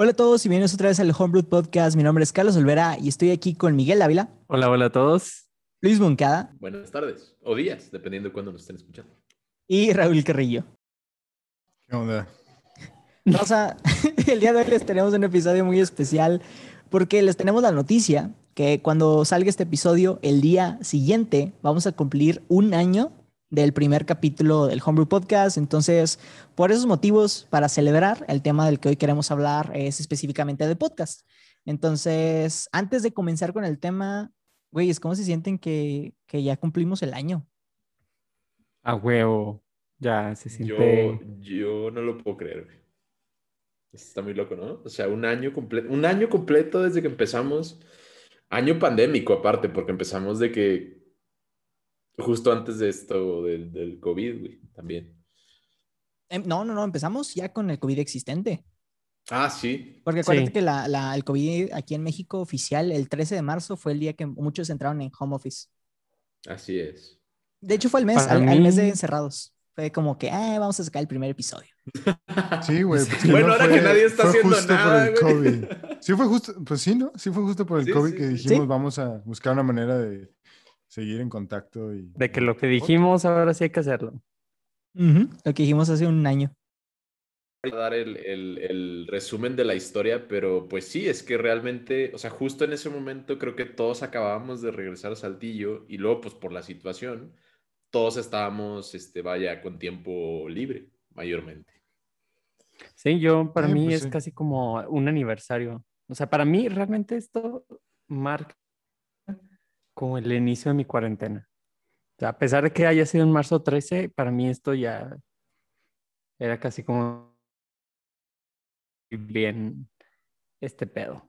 Hola a todos y bienvenidos otra vez al Homebrew Podcast. Mi nombre es Carlos Olvera y estoy aquí con Miguel Ávila. Hola, hola a todos. Luis Moncada. Buenas tardes o días, dependiendo de cuándo nos estén escuchando. Y Raúl Carrillo. ¿Qué onda? Rosa, el día de hoy les tenemos un episodio muy especial porque les tenemos la noticia que cuando salga este episodio, el día siguiente, vamos a cumplir un año del primer capítulo del Homebrew Podcast. Entonces, por esos motivos, para celebrar, el tema del que hoy queremos hablar es específicamente de podcast. Entonces, antes de comenzar con el tema, güeyes, ¿cómo se sienten que, que ya cumplimos el año? A huevo. Ya se Yo, siente. yo no lo puedo creer. güey. Está muy loco, ¿no? O sea, un año completo, un año completo desde que empezamos. Año pandémico, aparte, porque empezamos de que justo antes de esto del, del COVID, güey, también. Em, No, no, no, empezamos ya con el COVID existente. Ah, sí. Porque acuérdate Sí. que la, la- el COVID aquí en México oficial, el 13 de marzo, fue el día que muchos entraron en home office. Así es. De hecho, fue el mes, al, al mes de encerrados. Fue como que, ah, vamos a sacar el primer episodio. Sí, güey. pues Bueno, no ahora fue- que nadie está fue haciendo justo nada, por el güey. COVID. Sí, fue justo, pues sí, ¿no? Sí fue justo por el Sí, COVID sí, que dijimos, Sí. vamos a buscar una manera de seguir en contacto y... De que lo que dijimos ahora sí hay que hacerlo. Ujú, Lo que dijimos hace un año. Voy a dar el, el- el resumen de la historia, pero pues sí, es que realmente, o sea, justo en ese momento creo que todos acabábamos de regresar a Saltillo y luego, pues por la situación, todos estábamos, este, vaya, con tiempo libre, mayormente. Sí, yo para Sí, mí pues es sí. casi como un aniversario. O sea, para mí realmente esto marca como el inicio de mi cuarentena. O sea, a pesar de que haya sido en marzo 13, para mí esto ya era casi como bien este pedo.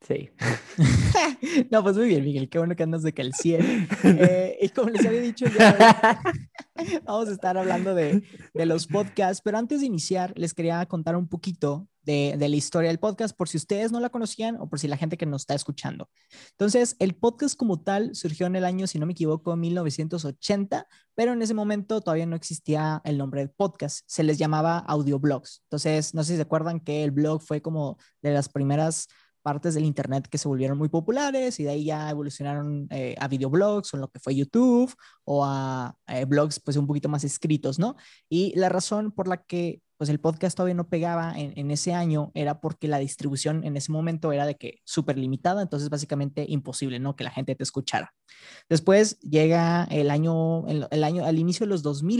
Sí. no, pues muy bien, Miguel. Qué bueno que andas de 100. Eh, y como les había dicho, hoy vamos a estar hablando de, de los podcasts. Pero antes de iniciar, les quería contar un poquito de, la historia del podcast, por si ustedes no la conocían o por si la gente que nos está escuchando. Entonces, el podcast como tal surgió en el año, si no me equivoco, 1980, pero en ese momento todavía no existía el nombre de podcast. Se les llamaba audioblogs. Entonces, no sé si se acuerdan que el blog fue como de las primeras partes del internet que se volvieron muy populares y de ahí ya evolucionaron eh, a videoblogs o en lo que fue YouTube o a eh, blogs pues un poquito más escritos, ¿no? Y la razón por la que pues el podcast todavía no pegaba en, ese año era porque la distribución en ese momento era de que súper limitada, entonces básicamente imposible, ¿no? Que la gente te escuchara. Después llega el año, el, año, al inicio de los 2000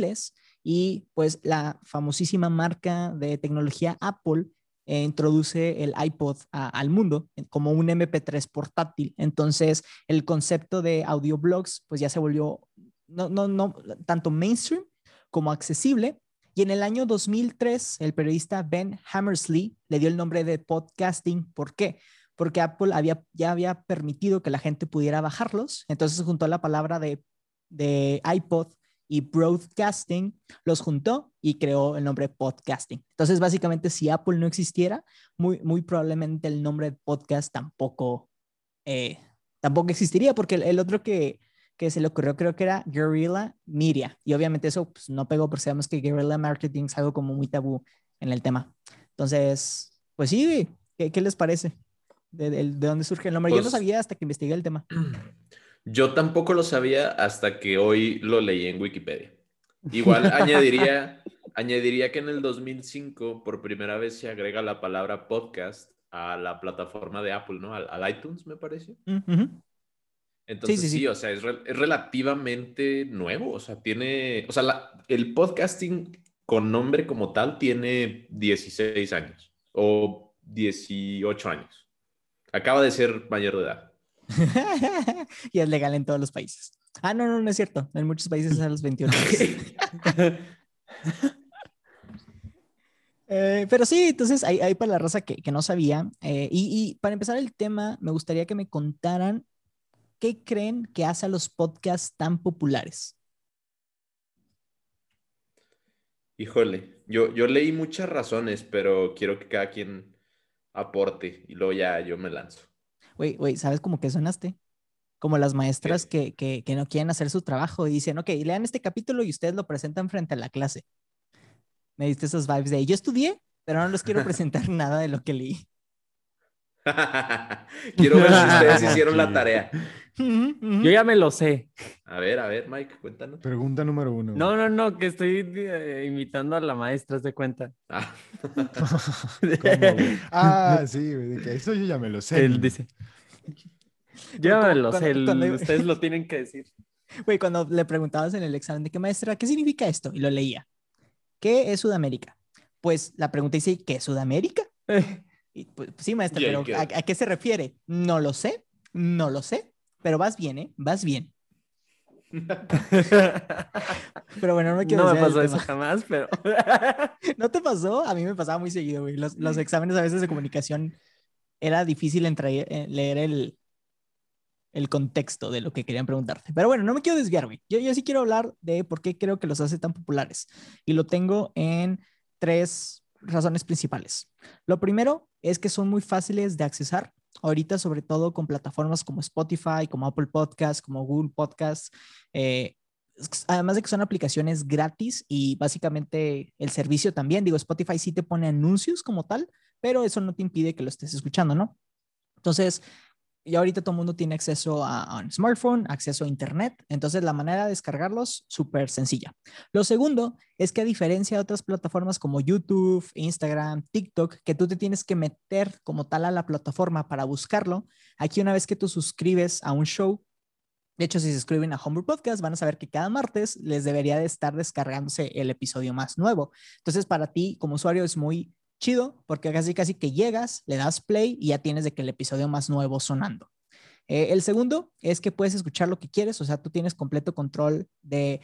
y pues la famosísima marca de tecnología Apple eh, introduce el iPod al mundo eh, como un MP3 portátil. Entonces, el concepto de audioblogs pues ya se volvió no, no, no tanto mainstream como accesible. Y en el año 2003, el periodista Ben Hammersley le dio el nombre de podcasting. ¿Por qué? Porque Apple había, ya había permitido que la gente pudiera bajarlos. Entonces juntó la palabra de, de iPod y broadcasting, los juntó y creó el nombre podcasting. Entonces, básicamente, si Apple no existiera, muy, muy probablemente el nombre podcast tampoco, eh, tampoco existiría, porque el otro que, que se le ocurrió creo que era Guerrilla Media. Y obviamente eso pues, no pegó porque sabemos que Guerrilla Marketing es algo como muy tabú en el tema. Entonces, pues sí, ¿qué, qué les parece? De, de- de dónde surge el nombre? Yo no Pues- sabía hasta que investigué el tema. Yo tampoco lo sabía hasta que hoy lo leí en Wikipedia. Igual añadiría, añadiría que en el 2005 por primera vez se agrega la palabra podcast a la plataforma de Apple, ¿no? Al, al iTunes, me parece. Mm, ujú. Entonces sí, sí, sí. o sea, es, rel- es relativamente nuevo, o sea, tiene, o sea, la- el podcasting con nombre como tal tiene 16 años o 18 años. Acaba de ser mayor de edad. y es legal en todos los países. Ah, no, no, no es cierto. En muchos países es a los 21. Eh, pero sí, entonces ahí para la raza que, que no sabía. eh, y, y para empezar el tema, me gustaría que me contaran qué creen que hace a los podcasts tan populares. Híjole, yo, yo leí muchas razones, pero quiero que cada quien aporte y luego ya yo me lanzo. Güey, güey, ¿sabes cómo que sonaste? Como las maestras que, que, que no quieren hacer su trabajo y dicen, ok, lean este capítulo y ustedes lo presentan frente a la clase. Me diste esos vibes de, yo estudié pero no les quiero presentar nada de lo que leí. Quiero ver si ustedes hicieron la tarea. Yo ya me lo sé. A ver, a ver, Mike, cuéntanos. Pregunta número uno. No, no, no, que estoy eh, imitando a la maestra, haz de cuenta. Ah. Ah, sí, güey, de que eso yo ya me lo sé. Él dice. Yo ya me lo sé, el- ustedes lo tienen que decir. Güey, cuando le preguntabas en el examen de qué maestra, ¿qué significa esto? Y lo leía. ¿Qué es Sudamérica? Pues la pregunta dice, ¿qué es Sudamérica? Y, pues, sí, maestra, pero queda. ¿a, a qué se refiere? No lo sé, no lo sé, pero vas bien, ¿eh? Vas bien. Pero bueno, no me quiero No me pasó eso jamás, pero. ¿No te pasó? A mí me pasaba muy seguido, güey. Los, los exámenes a veces de comunicación era difícil entre- eh, leer el, el contexto de lo que querían preguntarte. Pero bueno, no me quiero desviar, güey. Yo, yo sí quiero hablar de por qué creo que los hace tan populares. Y lo tengo en tres razones principales. Lo primero es que son muy fáciles de accesar. Ahorita, sobre todo con plataformas como Spotify, como Apple Podcasts, como Google Podcasts, eh, además de que son aplicaciones gratis y básicamente el servicio también, digo, Spotify sí te pone anuncios como tal, pero eso no te impide que lo estés escuchando, ¿no? Entonces, y ahorita todo el mundo tiene acceso a, un smartphone, acceso a internet, entonces la manera de descargarlos, súper sencilla. Lo segundo es que a diferencia de otras plataformas como YouTube, Instagram, TikTok, que tú te tienes que meter como tal a la plataforma para buscarlo, aquí una vez que tú suscribes a un show, de hecho, si se suscriben a Homebrew Podcast, van a saber que cada martes les debería de estar descargándose el episodio más nuevo. Entonces, para ti como usuario es muy chido porque casi casi que llegas, le das play y ya tienes de que el episodio más nuevo sonando. Eh, el segundo es que puedes escuchar lo que quieres, o sea, tú tienes completo control de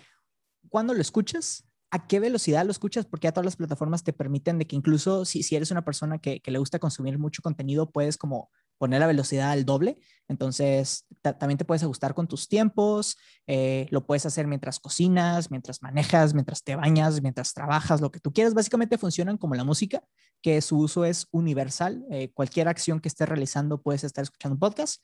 cuándo lo escuchas, a qué velocidad lo escuchas, porque ya todas las plataformas te permiten de que incluso si, eres una persona que le gusta consumir mucho contenido, puedes como poner la velocidad al doble. Entonces, ta- también te puedes ajustar con tus tiempos, eh, lo puedes hacer mientras cocinas, mientras manejas, mientras te bañas, mientras trabajas, lo que tú quieras. Básicamente funcionan como la música, que su uso es universal. Eh, cualquier acción que estés realizando puedes estar escuchando un podcast.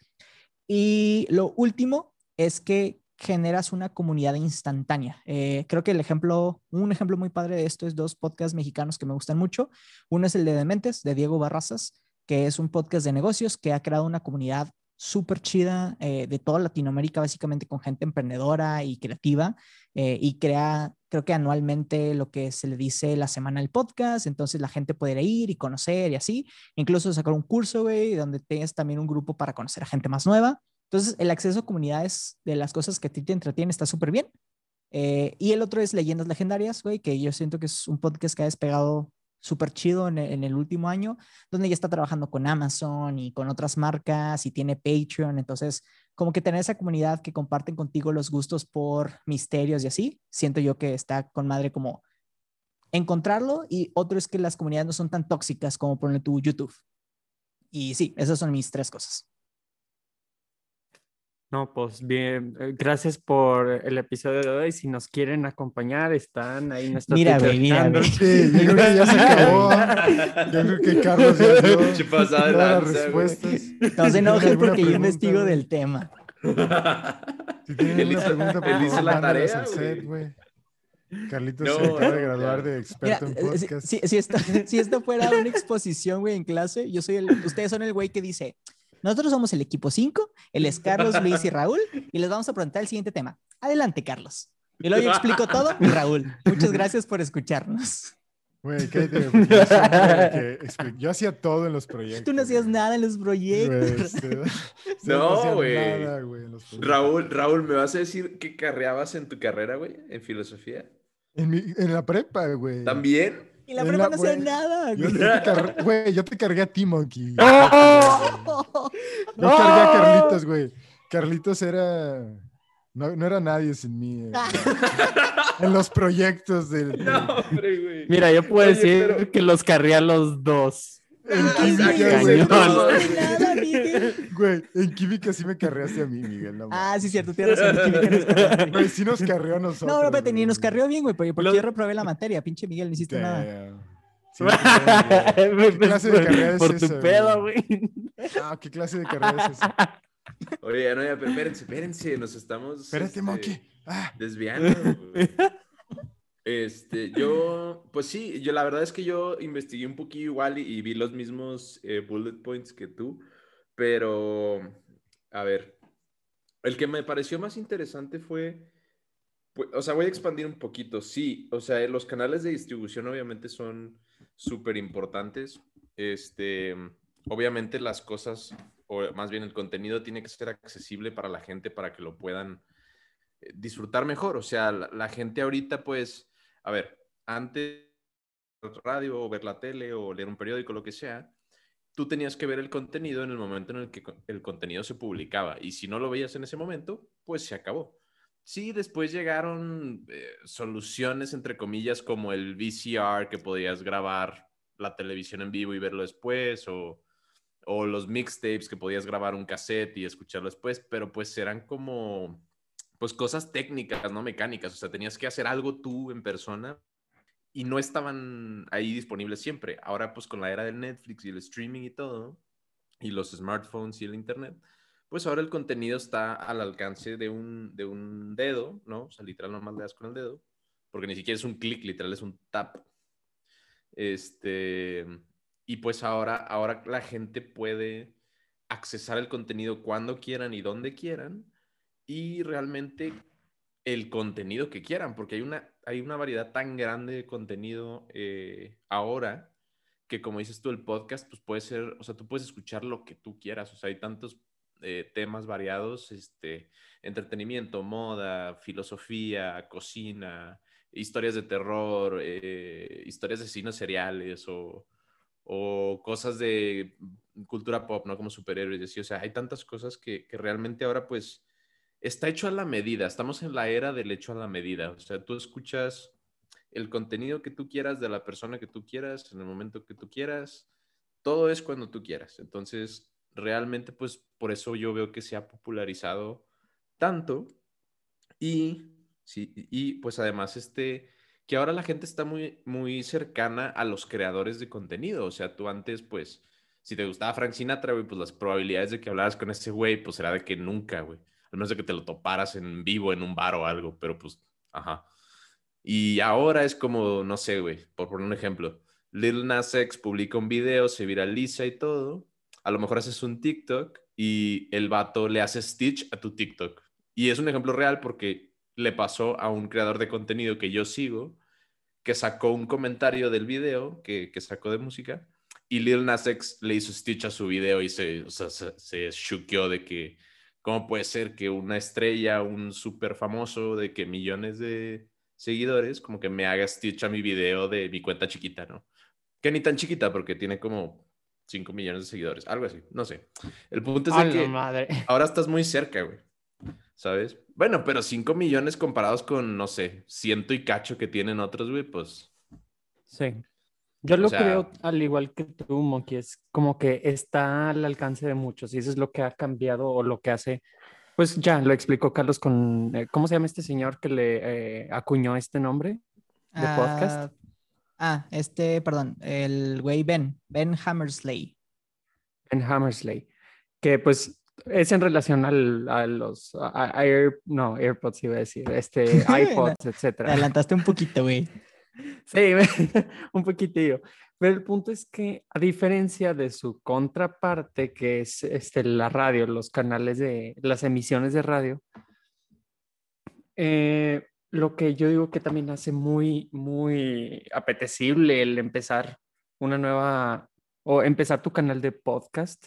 Y lo último es que generas una comunidad instantánea. Eh, creo que el ejemplo, un ejemplo muy padre de esto es dos podcasts mexicanos que me gustan mucho. Uno es el de Dementes, de Diego Barrazas, que es un podcast de negocios que ha creado una comunidad súper chida eh, de toda Latinoamérica, básicamente con gente emprendedora y creativa, eh, y crea, creo que anualmente lo que se le dice la semana del podcast, entonces la gente puede ir y conocer y así, incluso sacar un curso, güey, donde tienes también un grupo para conocer a gente más nueva. Entonces, el acceso a comunidades de las cosas que a ti te entretienen está súper bien. Eh, y el otro es Leyendas Legendarias, güey, que yo siento que es un podcast que ha despegado súper chido en el, último año, donde ya está trabajando con Amazon y con otras marcas y tiene Patreon. Entonces, como que tener esa comunidad que comparten contigo los gustos por misterios y así, siento yo que está con madre como encontrarlo. Y otro es que las comunidades no son tan tóxicas como poner tu YouTube. Y sí, esas son mis tres cosas. No, pues bien, eh, gracias por el episodio de hoy. Si nos quieren acompañar, están ahí nuestro Mira, güey, mira, güey. Sí, yo creo que ya se acabó. Yo creo que Carlos ya dio todas las güey. respuestas. No se enojen ¿Alguna porque yo investigo güey? del tema. Si tienen Él hizo- pregunta, por hizo la tarea, al set, güey. Carlitos No, se acaba de graduar de Mira, experto en eh, podcast. si- si esto, si esto fuera una exposición, güey, en clase, yo soy el, ustedes son el güey que dice, nosotros somos el equipo 5, él es Carlos, Luis y Raúl, y les vamos a preguntar el siguiente tema. Adelante, Carlos. Y luego yo explico todo y Raúl. Muchas gracias por escucharnos. Güey, porque yo, que hacía todo en los proyectos. Tú no hacías güey. nada en los proyectos. Güey, No, güey. nada, güey, en los proyectos. Raúl, Raúl, ¿me vas a decir qué carreabas en tu carrera, güey? En filosofía. En, mi- en la prepa, güey. ¿También? Y la prepa la- no hacía nada, Yo, güey. yo te cargué, güey, yo te cargué a ti, Monkey. ¡Ah! Yo cargué a Carlitos, güey. Carlitos era. No, no era nadie sin mí. eh, en los proyectos del. No, hombre, güey. Mira, yo puedo Oye, decir pero- que los carré a los dos. En güey. nada, en química sí me carreaste a mí, Miguel. No, Ah, sí, cierto, tienes razón. mi química no es carrera, güey. Sí nos carreó a nosotros. No, no, espérate, ni nos carrió bien, güey, porque, porque Lo- yo reprobé la materia. Pinche Miguel, no hiciste nada. Damn. Sí. ¿Qué clase de carrera es Por tu esa, pedo, güey? güey. Ah, ¿qué clase de carrera es esa? Oye, no, ya, pero espérense, espérense, nos estamos Espérate, este, Monkey. Ah, desviando. güey. Este, yo, pues sí, yo la verdad es que yo investigué un poquillo igual y, vi los mismos eh, bullet points que tú, pero, a ver, el que me pareció más interesante fue, pues, o sea, voy a expandir un poquito, sí, o sea, los canales de distribución obviamente son súper importantes, este, obviamente las cosas, o más bien el contenido tiene que ser accesible para la gente para que lo puedan eh, disfrutar mejor. O sea, la gente ahorita, pues, a ver, antes radio o ver la tele o leer un periódico, lo que sea, tú tenías que ver el contenido en el momento en el que el contenido se publicaba. Y si no lo veías en ese momento, pues se acabó. Sí, después llegaron eh, soluciones, entre comillas, como el VCR, que podías grabar la televisión en vivo y verlo después, o, o los mixtapes, que podías grabar un cassette y escucharlo después, pero pues eran como, pues cosas técnicas, no mecánicas, o sea, tenías que hacer algo tú en persona y no estaban ahí disponibles siempre. Ahora, pues con la era del Netflix y el streaming y todo, y los smartphones y el internet, pues ahora el contenido está al alcance de un, de un dedo, ¿no? O sea, literal, nomás le das con el dedo, porque ni siquiera es un clic, literal es un tap. Este, y pues ahora, ahora la gente puede accesar el contenido cuando quieran y donde quieran, y realmente el contenido que quieran, porque hay una, hay una variedad tan grande de contenido eh, ahora que como dices tú, el podcast, pues puede ser, o sea, tú puedes escuchar lo que tú quieras, o sea, hay tantos eh, temas variados, este, entretenimiento, moda, filosofía, cocina, historias de terror, eh, historias de asesinos seriales o, o cosas de cultura pop, ¿no? Como superhéroes, y así, o sea, hay tantas cosas que, que realmente ahora pues está hecho a la medida, estamos en la era del hecho a la medida, o sea, tú escuchas el contenido que tú quieras de la persona que tú quieras, en el momento que tú quieras, todo es cuando tú quieras. Entonces, realmente, pues por eso yo veo que se ha popularizado tanto y, sí, y pues además, este, que ahora la gente está muy, muy cercana a los creadores de contenido. O sea, tú antes, pues, si te gustaba Frank Sinatra, güey, pues las probabilidades de que hablaras con ese güey, pues era de que nunca, güey. Al menos de que te lo toparas en vivo en un bar o algo, pero pues, ajá. Y ahora es como, no sé, güey, por poner un ejemplo, Lil Nas X publica un video, se viraliza y todo. A lo mejor haces un TikTok y el vato le hace Stitch a tu TikTok. Y es un ejemplo real porque le pasó a un creador de contenido que yo sigo, que sacó un comentario del video que, que sacó de música y Lil Nas X le hizo Stitch a su video y se, o se, se de que, ¿cómo puede ser que una estrella, un súper famoso de que millones de seguidores, como que me haga Stitch a mi video de mi cuenta chiquita, ¿no? Que ni tan chiquita porque tiene como 5 millones de seguidores, algo así, no sé. El punto es ¡A de la que madre! ahora estás muy cerca, güey. ¿Sabes? Bueno, pero 5 millones comparados con, no sé, ciento y cacho que tienen otros, güey, pues Sí. Yo lo sea- creo al igual que tú, Monkey, es como que está al alcance de muchos y eso es lo que ha cambiado o lo que hace. Pues ya lo explicó Carlos con, eh, ¿cómo se llama este señor que le eh, acuñó este nombre de podcast? Ah, este, perdón, el güey Ben, Ben Hammersley. En Hammersley, que pues es en relación al, a los a- a Air, no, AirPods iba a decir, este, iPods, Te etcétera. adelantaste un poquito, güey. Sí, un poquitillo. Pero el punto es que, a diferencia de su contraparte, que es este, la radio, los canales de las emisiones de radio, eh, lo que yo digo que también hace muy, muy apetecible el empezar una nueva o empezar tu canal de podcast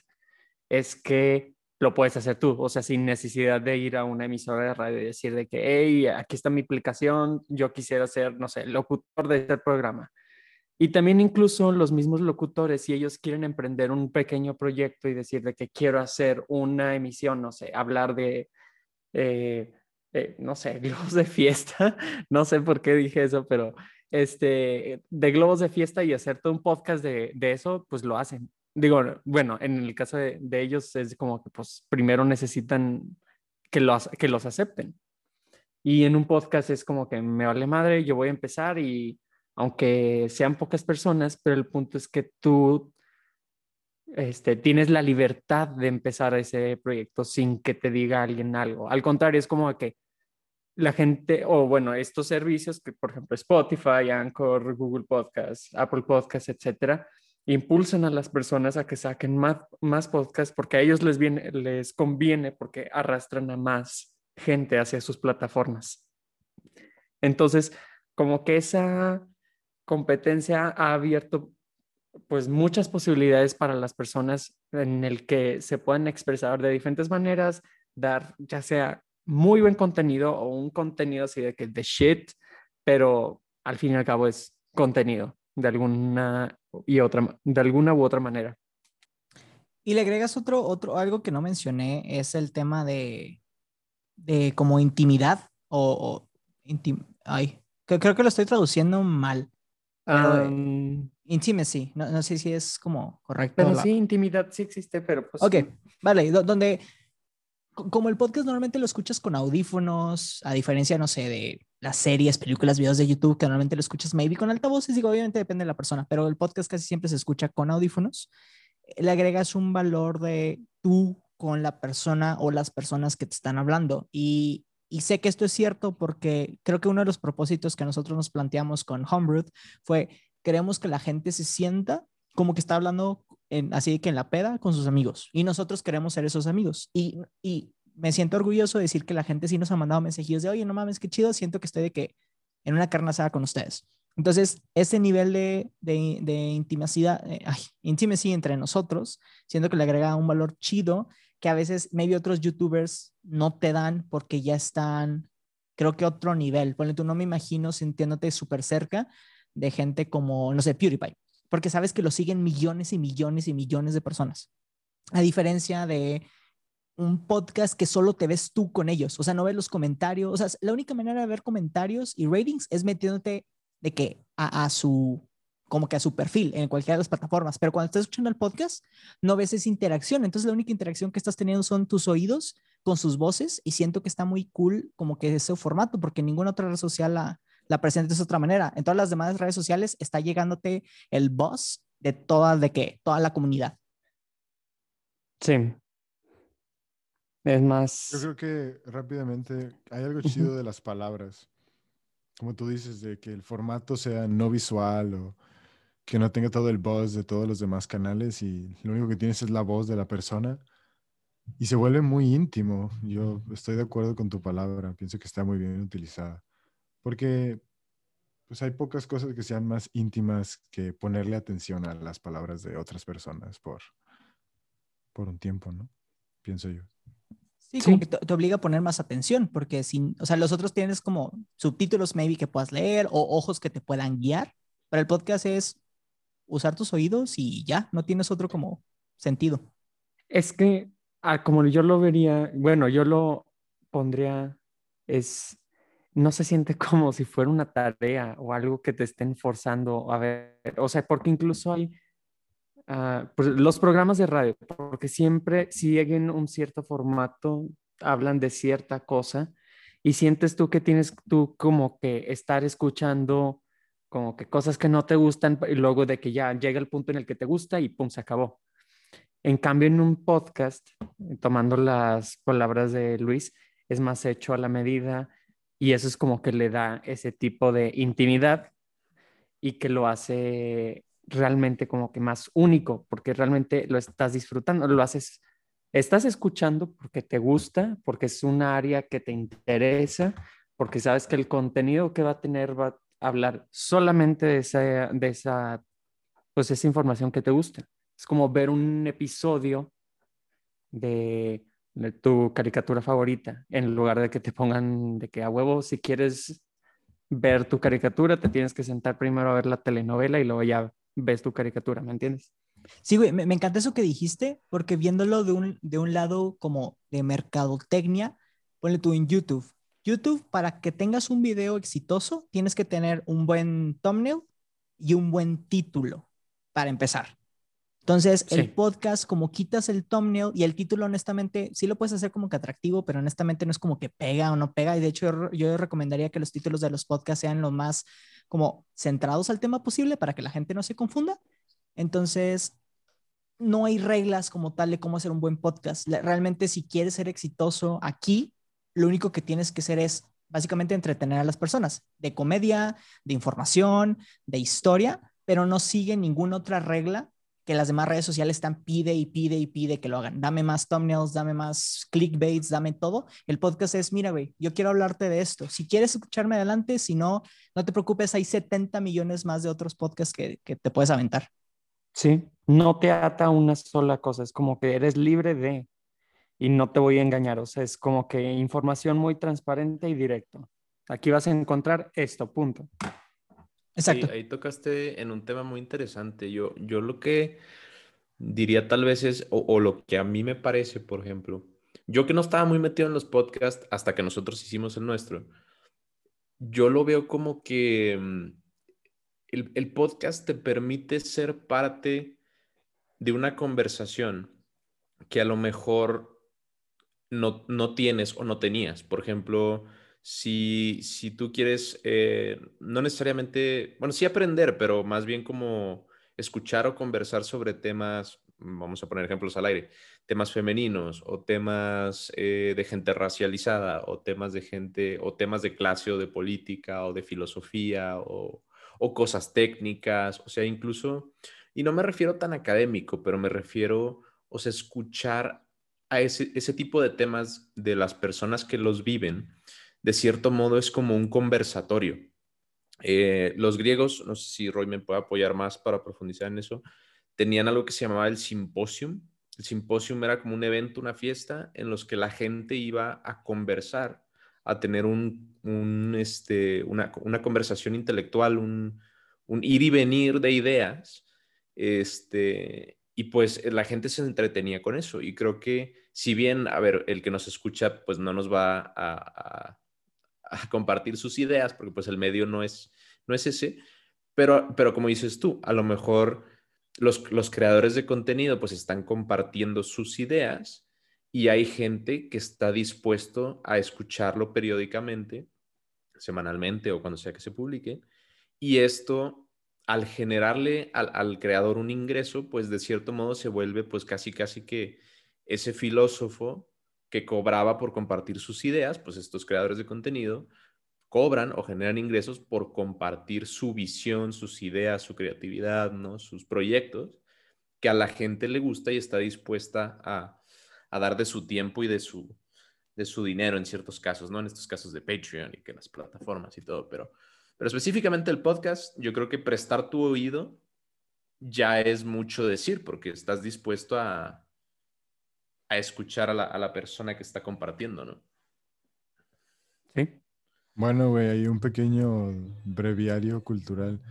es que lo puedes hacer tú, o sea, sin necesidad de ir a una emisora de radio y decir de que, hey, aquí está mi aplicación, yo quisiera ser, no sé, locutor de este programa. Y también incluso los mismos locutores, si ellos quieren emprender un pequeño proyecto y decir de que quiero hacer una emisión, no sé, hablar de, eh, eh, no sé, globos de fiesta, no sé por qué dije eso, pero este, de globos de fiesta y hacer todo un podcast de, de eso, pues lo hacen. Digo, bueno, en el caso de, de ellos es como que pues primero necesitan que los, que los acepten. Y en un podcast es como que me vale madre, yo voy a empezar y aunque sean pocas personas, pero el punto es que tú este, tienes la libertad de empezar ese proyecto sin que te diga alguien algo. Al contrario, es como que la gente, o bueno, estos servicios que, por ejemplo, Spotify, Anchor, Google Podcasts, Apple Podcasts, etcétera, impulsan a las personas a que saquen más, podcasts porque a ellos les, viene, les conviene porque arrastran a más gente hacia sus plataformas. Entonces, como que esa competencia ha abierto pues muchas posibilidades para las personas en el que se pueden expresar de diferentes maneras, dar ya sea muy buen contenido o un contenido así de que de shit, pero al fin y al cabo es contenido de alguna y otra de alguna u otra manera. Y le agregas otro otro algo que no mencioné es el tema de de como intimidad o, ay, creo, que lo estoy traduciendo mal. Um, intimacy, no, no, sé si es como correcto. Pero sí, intimidad sí existe, pero pues... Ok, vale, donde como el podcast normalmente lo escuchas con audífonos, a diferencia, no sé, de las series, películas, videos de YouTube, que normalmente lo escuchas maybe con altavoces, digo, obviamente depende de la persona, pero el podcast casi siempre se escucha con audífonos. Le agregas un valor de tú con la persona o las personas que te están hablando. Y, y sé que esto es cierto porque creo que uno de los propósitos que nosotros nos planteamos con Homebrew fue, queremos que la gente se sienta como que está hablando así que en la peda con sus amigos y nosotros queremos ser esos amigos y, y me siento orgulloso de decir que la gente sí nos ha mandado mensajillos de, oye, no mames, qué chido, siento que estoy de que en una carne asada con ustedes. Entonces, ese nivel de, de, de intimidad, eh, intimacy entre nosotros, siento que le agrega un valor chido que a veces maybe otros youtubers no te dan porque ya están, creo que otro nivel. Ponle tú, no me imagino sintiéndote súper cerca de gente como, no sé, PewDiePie porque sabes que lo siguen millones y millones y millones de personas. A diferencia de un podcast que solo te ves tú con ellos, o sea, no ves los comentarios, o sea, la única manera de ver comentarios y ratings es metiéndote de que a, su como que a su perfil en cualquiera de las plataformas, pero cuando estás escuchando el podcast no ves esa interacción, entonces la única interacción que estás teniendo son tus oídos con sus voces y siento que está muy cool como que ese formato porque ninguna otra red social la, la presentes de otra manera. En todas las demás redes sociales está llegándote el boss de toda, de qué, toda la comunidad. Sí. Es más. Yo creo que rápidamente hay algo chido de las palabras. Como tú dices, de que el formato sea no visual o que no tenga todo el buzz de todos los demás canales y lo único que tienes es la voz de la persona. Y se vuelve muy íntimo. Yo estoy de acuerdo con tu palabra. Pienso que está muy bien utilizada. Porque pues hay pocas cosas que sean más íntimas que ponerle atención a las palabras de otras personas por, por un tiempo, ¿no? Pienso yo. Sí, como que te, obliga a poner más atención, porque sin, o sea, los otros tienes como subtítulos maybe que puedas leer o ojos que te puedan guiar, pero el podcast es usar tus oídos y ya, no tienes otro como sentido. Es que, ah, como yo lo vería, bueno, yo lo pondría, es no se siente como si fuera una tarea o algo que te estén forzando a ver, o sea, porque incluso hay pues, los programas de radio, porque siempre siguen un cierto formato, hablan de cierta cosa y sientes tú que tienes tú como que estar escuchando como que cosas que no te gustan y luego de que ya llega el punto en el que te gusta y pum, se acabó. En cambio, en un podcast, tomando las palabras de Luis, es más hecho a la medida, y eso es como que le da ese tipo de intimidad y que lo hace realmente como que más único, porque realmente lo estás disfrutando, lo haces, estás escuchando porque te gusta, porque es un área que te interesa, porque sabes que el contenido que va a tener va a hablar solamente de esa, de esa, pues esa información que te gusta. Es como ver un episodio de tu caricatura favorita, en lugar de que te pongan de que a huevo, si quieres ver tu caricatura, te tienes que sentar primero a ver la telenovela y luego ya ves tu caricatura, ¿me entiendes? Sí, güey, me, encanta eso que dijiste, porque viéndolo de un, de un lado como de mercadotecnia, ponle tú en YouTube. YouTube, para que tengas un video exitoso, tienes que tener un buen thumbnail y un buen título para empezar. Entonces, el podcast, como quitas el thumbnail y el título, honestamente, sí lo puedes hacer como que atractivo, pero honestamente no es como que pega o no pega. Y de hecho, yo, recomendaría que los títulos de los podcasts sean lo más como centrados al tema posible para que la gente no se confunda. Entonces, no hay reglas como tal de cómo hacer un buen podcast. Realmente, si quieres ser exitoso aquí, lo único que tienes que hacer es básicamente entretener a las personas, de comedia, de información, de historia, pero no sigue ninguna otra regla que las demás redes sociales están pide y pide y pide que lo hagan. Dame más thumbnails, dame más clickbaits, dame todo. El podcast es, mira, güey, yo quiero hablarte de esto. Si quieres escucharme adelante, si no, no te preocupes, hay 70 millones más de otros podcasts que, que te puedes aventar. Sí, no te ata una sola cosa, es como que eres libre de, y no te voy a engañar, o sea, es como que información muy transparente y directo. Aquí vas a encontrar esto, punto. Exacto. ahí tocaste en un tema muy interesante. Yo, yo lo que diría tal vez es, o, lo que a mí me parece, por ejemplo, yo que no estaba muy metido en los podcasts hasta que nosotros hicimos el nuestro, yo lo veo como que mm, el, el podcast te permite ser parte de una conversación que a lo mejor no, no tienes o no tenías. Por ejemplo, si, si tú quieres, eh, no necesariamente, bueno, sí aprender, pero más bien como escuchar o conversar sobre temas, vamos a poner ejemplos al aire, temas femeninos o temas eh, de gente racializada o temas de gente o temas de clase o de política o de filosofía o, o cosas técnicas, o sea, incluso, y no me refiero tan académico, pero me refiero, o sea, escuchar a ese, ese tipo de temas de las personas que los viven de cierto modo es como un conversatorio. Eh, los griegos, no sé si Roy me puede apoyar más para profundizar en eso, tenían algo que se llamaba el simposium. El simposium era como un evento, una fiesta en los que la gente iba a conversar, a tener un, este, una, conversación intelectual, un, ir y venir de ideas. Este, y pues la gente se entretenía con eso. Y creo que si bien, a ver, el que nos escucha, pues no nos va a compartir sus ideas, porque pues el medio no es, no es ese, pero, pero como dices tú, a lo mejor los, los creadores de contenido pues están compartiendo sus ideas y hay gente que está dispuesto a escucharlo periódicamente, semanalmente o cuando sea que se publique, y esto al generarle al, al, creador un ingreso, pues de cierto modo se vuelve pues casi casi que ese filósofo que cobraba por compartir sus ideas, pues estos creadores de contenido cobran o generan ingresos por compartir su visión, sus ideas, su creatividad, ¿no? sus proyectos, que a la gente le gusta y está dispuesta a, dar de su tiempo y de su, de su dinero en ciertos casos, ¿no? En estos casos de Patreon y que las plataformas y todo, pero, pero específicamente el podcast, yo creo que prestar tu oído ya es mucho decir, porque estás dispuesto a, a escuchar a la, persona que está compartiendo, ¿no? Sí. Bueno, güey, hay un pequeño breviario cultural.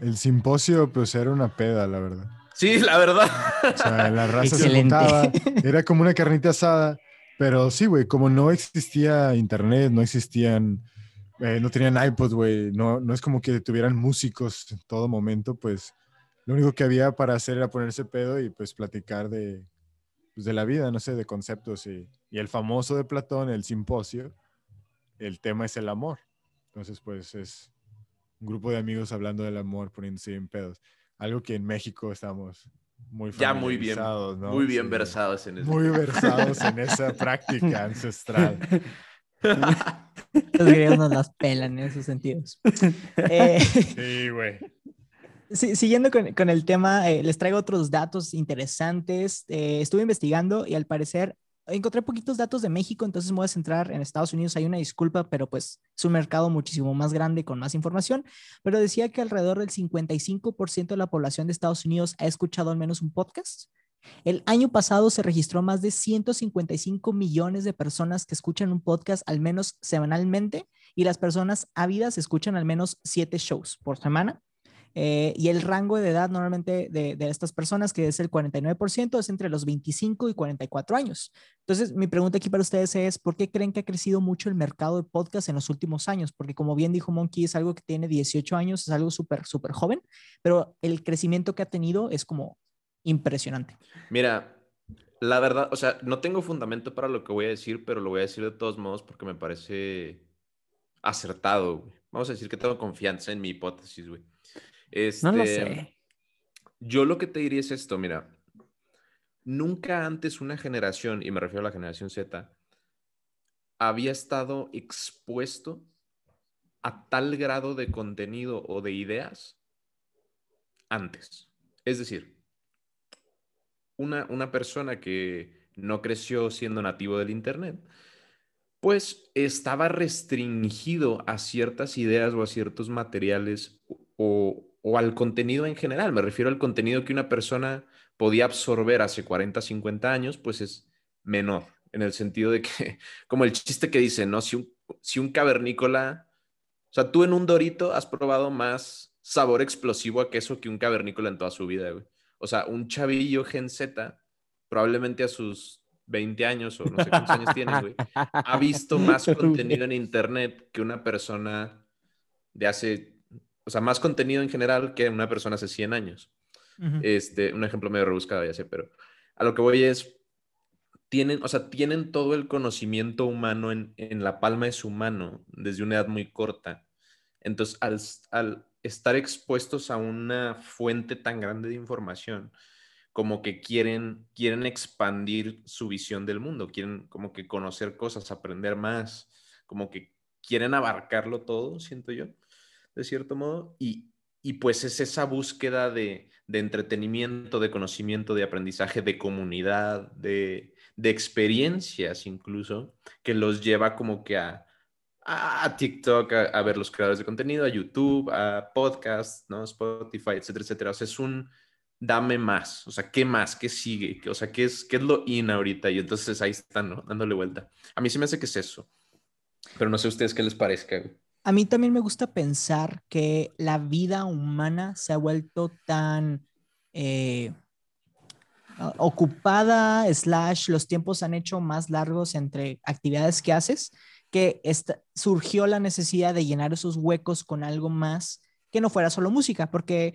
El simposio, pues era una peda, la verdad. Sí, la verdad. O sea, la raza se juntaba, era como una carnita asada, pero sí, güey, como no existía internet, no existían, eh, no tenían iPod, güey, no, no es como que tuvieran músicos en todo momento, pues lo único que había para hacer era ponerse pedo y pues platicar de, pues, de la vida, no sé, de conceptos. Y, y, el famoso de Platón, el simposio, el tema es el amor. Entonces, pues es un grupo de amigos hablando del amor, poniéndose en pedos. Algo que en México estamos muy ya muy bien, ¿no? muy bien versados en eso. Muy versados en esa práctica ancestral. Los griegos nos las pelan en esos sentidos. Eh, sí, güey siguiendo con, el tema, eh, les traigo otros datos interesantes. Eh, estuve investigando y al parecer encontré poquitos datos de México, entonces me voy a centrar en Estados Unidos. Hay una disculpa, pero pues es un mercado muchísimo más grande con más información. Pero decía que alrededor del 55% de la población de Estados Unidos ha escuchado al menos un podcast. El año pasado se registró más de 155 millones de personas que escuchan un podcast al menos semanalmente y las personas ávidas escuchan al menos siete shows por semana. Eh, y el rango de edad normalmente de, estas personas, que es el 49%, es entre los 25 y 44 años. Entonces, mi pregunta aquí para ustedes es, ¿por qué creen que ha crecido mucho el mercado de podcast en los últimos años? Porque como bien dijo Monkey, es algo que tiene 18 años, es algo súper, súper joven, pero el crecimiento que ha tenido es como impresionante. Mira, la verdad, o sea, no tengo fundamento para lo que voy a decir, pero lo voy a decir de todos modos porque me parece acertado. Vamos a decir que tengo confianza en mi hipótesis, güey no lo sé. Este, yo lo que te diría es esto, mira, nunca antes una generación, y me refiero a la generación Z, había estado expuesto a tal grado de contenido o de ideas antes. Es decir, una, una persona que no creció siendo nativo del Internet, pues estaba restringido a ciertas ideas o a ciertos materiales o, o, al contenido en general. Me refiero al contenido que una persona podía absorber hace 40, 50 años, pues es menor, en el sentido de que, como el chiste que dice, ¿no? Si un, si un cavernícola, o sea, tú en un dorito has probado más sabor explosivo a queso que un cavernícola en toda su vida, güey. O sea, un chavillo Gen Z, probablemente a sus 20 años o no sé cuántos años tiene, güey, ha visto más contenido en internet que una persona de hace, o sea, más contenido en general que una persona hace 100 años. Este, un ejemplo medio rebuscado, ya sé, pero a lo que voy es, tienen, o sea, tienen todo el conocimiento humano en, en la palma de su mano desde una edad muy corta. Entonces, al, al estar expuestos a una fuente tan grande de información, como que quieren, quieren expandir su visión del mundo, quieren como que conocer cosas, aprender más, como que quieren abarcarlo todo, siento yo, de cierto modo, y, y pues es esa búsqueda de, de, entretenimiento, de conocimiento, de aprendizaje, de comunidad, de, de experiencias incluso, que los lleva como que a, a TikTok, a, ver los creadores de contenido, a YouTube, a podcast, ¿no? Spotify, etcétera, etcétera. O sea, es un dame más, o sea, ¿qué más? ¿Qué sigue? O sea, ¿qué es, qué es lo in ahorita? Y entonces ahí están, ¿no? Dándole vuelta. A mí sí me hace que es eso, pero no sé a ustedes qué les parezca. A mí también me gusta pensar que la vida humana se ha vuelto tan eh, ocupada, slash, los tiempos han hecho más largos entre actividades que haces, que esta, surgió la necesidad de llenar esos huecos con algo más que no fuera solo música, porque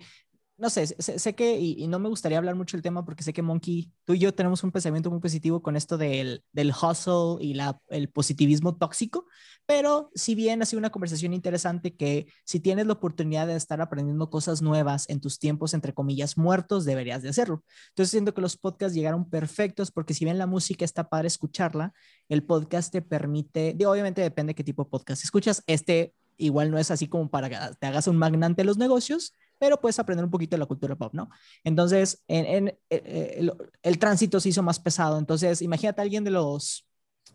no sé, sé, sé que, y, y, no me gustaría hablar mucho del tema porque sé que Monkey, tú y yo tenemos un pensamiento muy positivo con esto del, del hustle y la, el positivismo tóxico, pero si bien ha sido una conversación interesante que si tienes la oportunidad de estar aprendiendo cosas nuevas en tus tiempos, entre comillas, muertos, deberías de hacerlo. Entonces siento que los podcasts llegaron perfectos porque si bien la música está para escucharla, el podcast te permite, obviamente depende de qué tipo de podcast escuchas, este igual no es así como para que te hagas un magnante de los negocios, pero puedes aprender un poquito de la cultura pop, ¿no? Entonces, en, en, eh, eh, el, el, tránsito se hizo más pesado. Entonces, imagínate a alguien de los,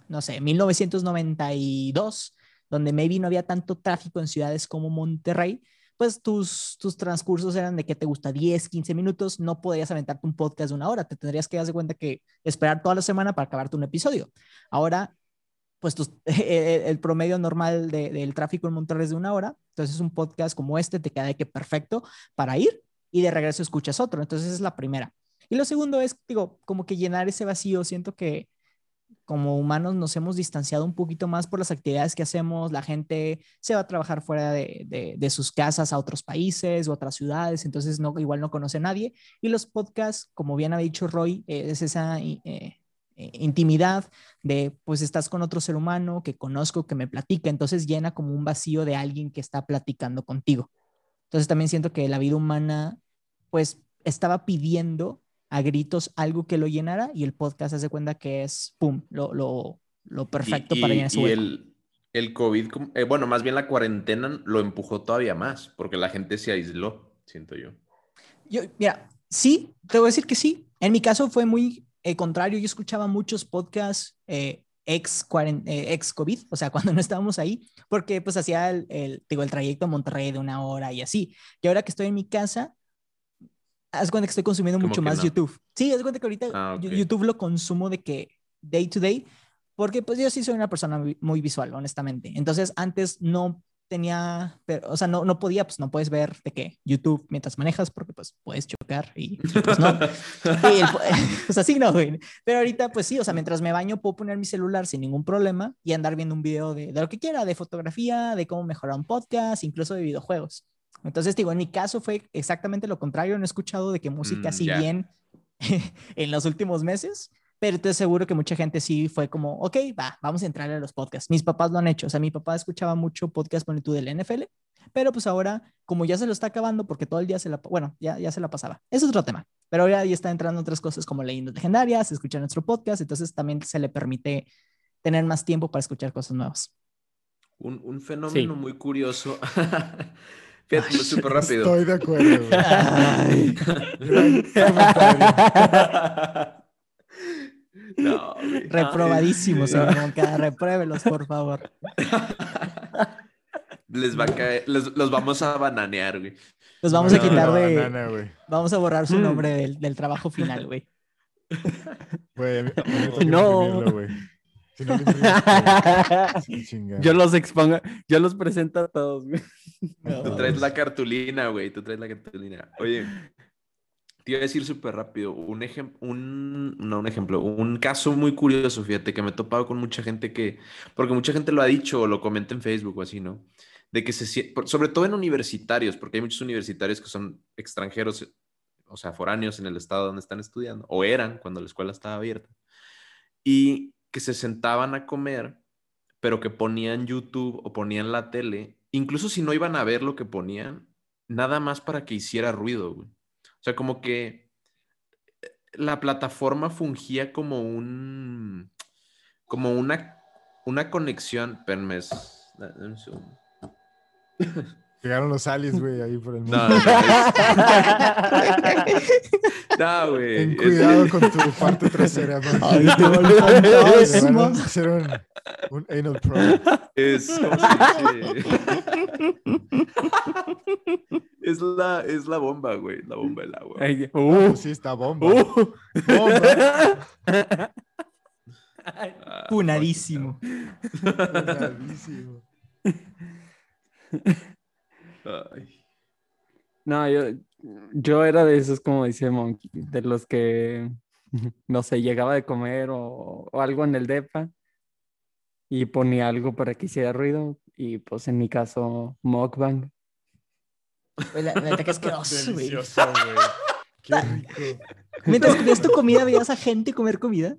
no sé, 1992, donde maybe no había tanto tráfico en ciudades como Monterrey, pues tus, tus transcursos eran de que te gusta 10, 15 minutos, no podrías aventarte un podcast de una hora, te tendrías que darse cuenta que esperar toda la semana para acabarte un episodio. Ahora pues tus, el promedio normal de, del tráfico en Monterrey es de una hora. Entonces un podcast como este te queda de que perfecto para ir y de regreso escuchas otro. Entonces es la primera. Y lo segundo es, digo, como que llenar ese vacío. Siento que como humanos nos hemos distanciado un poquito más por las actividades que hacemos. La gente se va a trabajar fuera de, de, de sus casas a otros países o otras ciudades, entonces no, igual no conoce a nadie. Y los podcasts, como bien ha dicho Roy, eh, es esa... Eh, intimidad de pues estás con otro ser humano que conozco, que me platica, entonces llena como un vacío de alguien que está platicando contigo. Entonces también siento que la vida humana pues estaba pidiendo a gritos algo que lo llenara y el podcast hace cuenta que es, ¡pum!, lo, lo, lo perfecto y, para llenar ese y hueco. el, el COVID, eh, bueno, más bien la cuarentena lo empujó todavía más porque la gente se aisló, siento yo. Yo, mira, sí, te voy a decir que sí. En mi caso fue muy eh, contrario, yo escuchaba muchos podcasts eh, ex, eh, ex COVID, o sea, cuando no estábamos ahí, porque pues hacía el, el, digo, el trayecto a Monterrey de una hora y así. Y ahora que estoy en mi casa, haz cuenta que estoy consumiendo mucho más no? YouTube. Sí, haz cuenta que ahorita ah, okay. YouTube lo consumo de que day to day, porque pues yo sí soy una persona muy visual, honestamente. Entonces, antes no tenía, pero, o sea, no, no podía, pues no puedes ver de qué YouTube mientras manejas porque pues puedes chocar y, pues no. y el, pues así no, güey. Pero ahorita pues sí, o sea, mientras me baño puedo poner mi celular sin ningún problema y andar viendo un video de, de lo que quiera, de fotografía, de cómo mejorar un podcast, incluso de videojuegos. Entonces, digo, en mi caso fue exactamente lo contrario, no he escuchado de que música mm, así yeah. bien en los últimos meses, pero estoy seguro que mucha gente sí fue como, ok, va, vamos a entrar a los podcasts. Mis papás lo han hecho, o sea, mi papá escuchaba mucho podcast con tú del NFL, pero pues ahora, como ya se lo está acabando, porque todo el día se la, bueno, ya, ya se la pasaba. Es otro tema, pero ahora ya está entrando otras cosas como leyendas legendarias, escuchar nuestro podcast, entonces también se le permite tener más tiempo para escuchar cosas nuevas. Un, un fenómeno Sí. muy curioso. Fíjate, súper rápido. Estoy de acuerdo, güey. Ay. No, güey. Reprobadísimos, señor Moncada. Repruébelos, por favor. Les va a caer, les- los vamos a bananear, güey. Los vamos a quitar de. banana, güey. Vamos a borrar su Mm. nombre del, del trabajo final, güey. Güey, a mí- a mí me toca No. güey. Si. Yo los expongo, yo los presento a todos. güey. Tú traes la cartulina, güey. Tú traes la cartulina. Oye, te iba a decir súper rápido. Un ejemplo, un, no un ejemplo, un caso muy curioso, fíjate, que me he topado con mucha gente que, porque mucha gente lo ha dicho o lo comenta en Facebook o así, ¿no? De que se sobre todo en universitarios, porque hay muchos universitarios que son extranjeros, o sea, foráneos en el estado donde están estudiando, o eran cuando la escuela estaba abierta, y que se sentaban a comer, pero que ponían YouTube o ponían la tele, incluso si no iban a ver lo que ponían, nada más para que hiciera ruido, güey. O sea, como que eh, la plataforma fungía como un, como una, una conexión, espérenme, Llegaron los aliens, güey, ahí por el mundo. No, no, güey. Ten es- cuidado con tu parte trasera, man. Ay, te va el Te van fantasma. a hacer un, un anal probe. Es, ¿cómo se dice? es la, es la bomba, güey. La bomba del agua. Ay, Ah, uh, pues sí, está bomba. uh. Bomba. Ah, Punadísimo. Ay. No, yo, yo era de esos, como dice Monkey, de los que, no sé, llegaba de comer o, o algo en el depa y ponía algo para que hiciera ruido y pues en mi caso, mukbang. La que asqueroso, güey. Delicioso, güey. Qué rico. Mientras comías tu comida, veías a gente comer comida.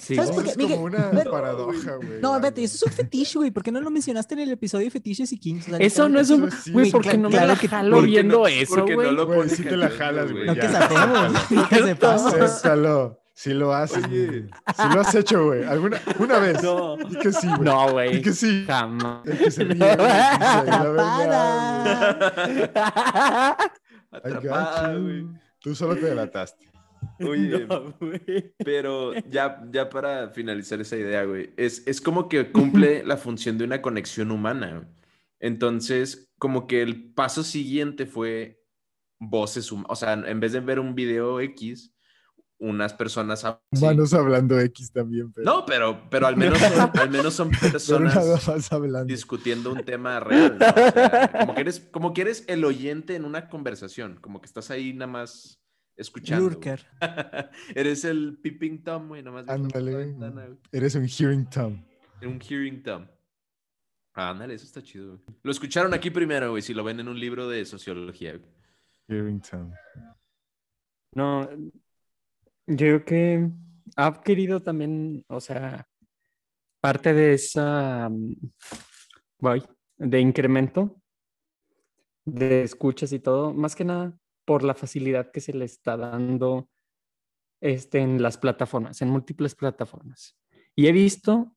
Sí, ¿Sabes por qué? es Miguel, como una pero- paradoja, güey. No, espérate, eso es un fetiche, güey. ¿Por qué no lo mencionaste en el episodio de fetiches y kings? O sea, Eso no es un... Güey, sí, ¿por qué no me claro la que- jalo ¿Por qué viendo no- eso, qué no güey? lo Güey, pones sí te la jalas, güey. No que sapemos, no que sepamos. Acéptalo. Sí lo haces. Güey. Sí lo has hecho, güey. ¿Alguna una vez? No, Y que sí, güey. no, Y güey. que sí. Jamás. El que se ríe, güey. Atrapada. güey. Atrapada, güey. Tú solo te delataste. Oye, No, pero ya, ya para finalizar esa idea, güey, es, es como que cumple la función de una conexión humana. güey. Entonces, como que el paso siguiente fue voces humanas. O sea, en vez de ver un video X, unas personas... hab- sí. Humanos hablando X también, pero. No, pero, pero al, menos son, al menos son personas discutiendo un tema real. ¿no? O sea, como, que eres, como que eres el oyente en una conversación, como que estás ahí nada más escuchando. Lurker. eres el peeping tom, güey, nada más. viendo por la Ándale. Eres un hearing tom. Un hearing tom. Ándale, eso está chido, güey. Lo escucharon aquí primero, güey, si lo ven en un libro de sociología. güey. Hearing tom. No, yo creo que ha adquirido también, o sea, parte de esa, mm, voy, de incremento de escuchas y todo, más que nada por la facilidad que se le está dando este, en las plataformas, en múltiples plataformas. Y he visto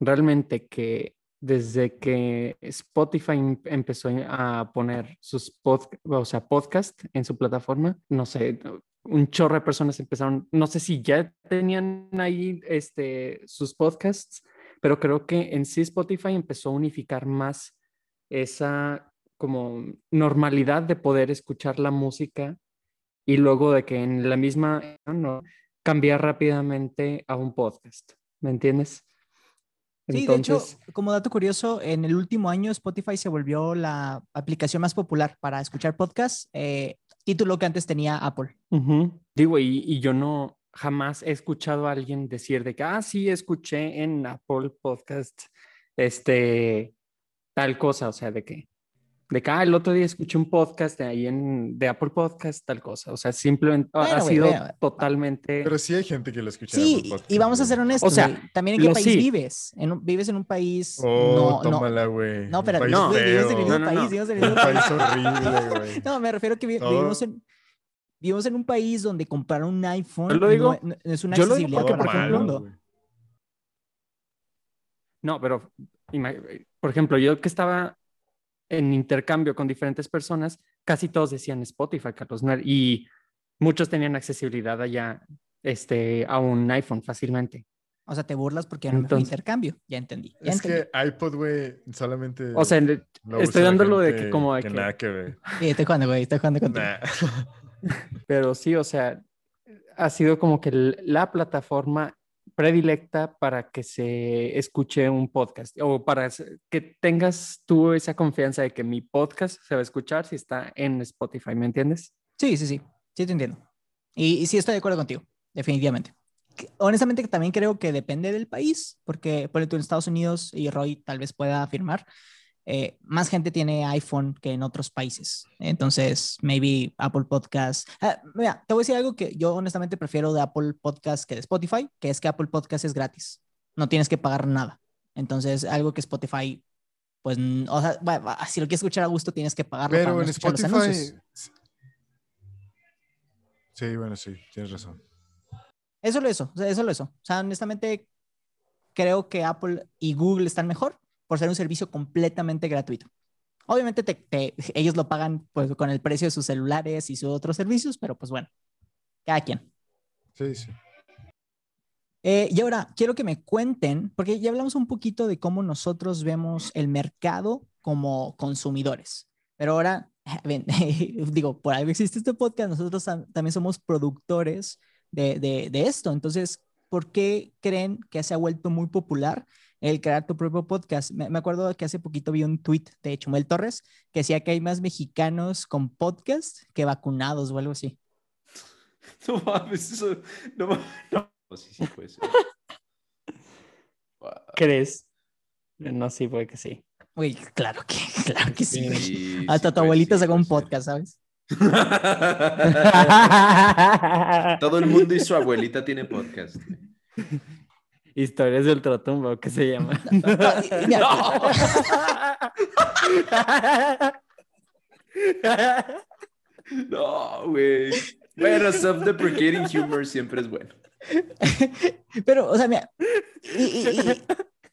realmente que desde que Spotify em- empezó a poner sus pod, o sea, podcast en su plataforma, no sé, un chorro de personas empezaron, no sé si ya tenían ahí este, sus podcasts, pero creo que en sí Spotify empezó a unificar más esa como normalidad de poder escuchar la música y luego de que en la misma no, cambiar rápidamente a un podcast, ¿me entiendes? Sí, de hecho, como dato curioso, en el último año Spotify se volvió la aplicación más popular para escuchar podcasts, eh, título que antes tenía Apple. Ujú. Digo, y, y yo no jamás he escuchado a alguien decir de que, ah, sí, escuché en Apple Podcast, este, tal cosa, o sea, de que, de que, ah, el otro día escuché un podcast de ahí en, de Apple Podcast, tal cosa, o sea, simplemente ha- ha Bueno, güey, sido bueno, totalmente... Pero sí hay gente que lo escucha. en Sí, Apple y- Podcast, y vamos a ser honestos, O sea, también en qué país sí. vives. En un- vives en un país Oh, no, no, tómala, güey. no, pero no, vives en el mismo No, no, país, no. en el Un mismo país país. horrible, güey. No, me refiero que vi- vivimos en vivimos en un país donde comprar un iPhone Yo lo digo- no, no es una yo lo digo porque, que por para todo el ejemplo. No, pero, por ejemplo, yo que estaba en intercambio con diferentes personas, casi todos decían Spotify, Carlos. Y muchos tenían accesibilidad allá este, a un iPhone fácilmente. O sea, te burlas porque ya no me intercambio. Ya entendí. es que iPod, güey, solamente. O sea, estoy dándolo de que como de que, nada que ver. Sí, estoy jugando, güey, estoy jugando contigo. Pero sí, o sea, ha sido como que la plataforma predilecta para que se escuche un podcast o para que tengas tú esa confianza de que mi podcast se va a escuchar si está en Spotify, ¿me entiendes? Sí, sí, sí, sí te entiendo. Y, sí estoy de acuerdo contigo, definitivamente. Honestamente también creo que depende del país, porque por ejemplo en Estados Unidos, y Roy tal vez pueda afirmar, eh, más gente tiene iPhone que en otros países. Entonces, maybe Apple Podcast. Ah, mira, te voy a decir algo que yo honestamente prefiero de Apple Podcast que de Spotify, que es que Apple Podcast es gratis. No tienes que pagar nada. Entonces, algo que Spotify, pues, o sea, si lo quieres escuchar a gusto, tienes que pagarlo. Pero en Spotify. Sí, bueno, sí, tienes razón. Eso lo eso, eso lo eso. O sea, honestamente, creo que Apple y Google están mejor por ser un servicio completamente gratuito. Obviamente ellos lo pagan pues, con el precio de sus celulares y sus otros servicios, pero pues bueno, cada quien. Sí, sí. Eh, y ahora quiero que me cuenten, porque ya hablamos un poquito de cómo nosotros vemos el mercado como consumidores, pero ahora, digo, por algo existe este podcast, nosotros también somos productores de, de, de esto, entonces, ¿por qué creen que se ha vuelto muy popular el crear tu propio podcast. Me, acuerdo que hace poquito vi un tweet de Chumel Torres que decía que hay más mexicanos con podcast que vacunados o algo así. No mames, eso no No, sí, sí puede ser. ¿Crees? No, sí, puede que sí. Uy, claro que, claro que sí. Hasta tu abuelita sacó un podcast, ¿sabes? Todo el mundo y su abuelita tiene podcast. Historias del ultratumba, ¿qué se llama? No, güey. Bueno, self-deprecating humor siempre es bueno. Pero, o sea, mira,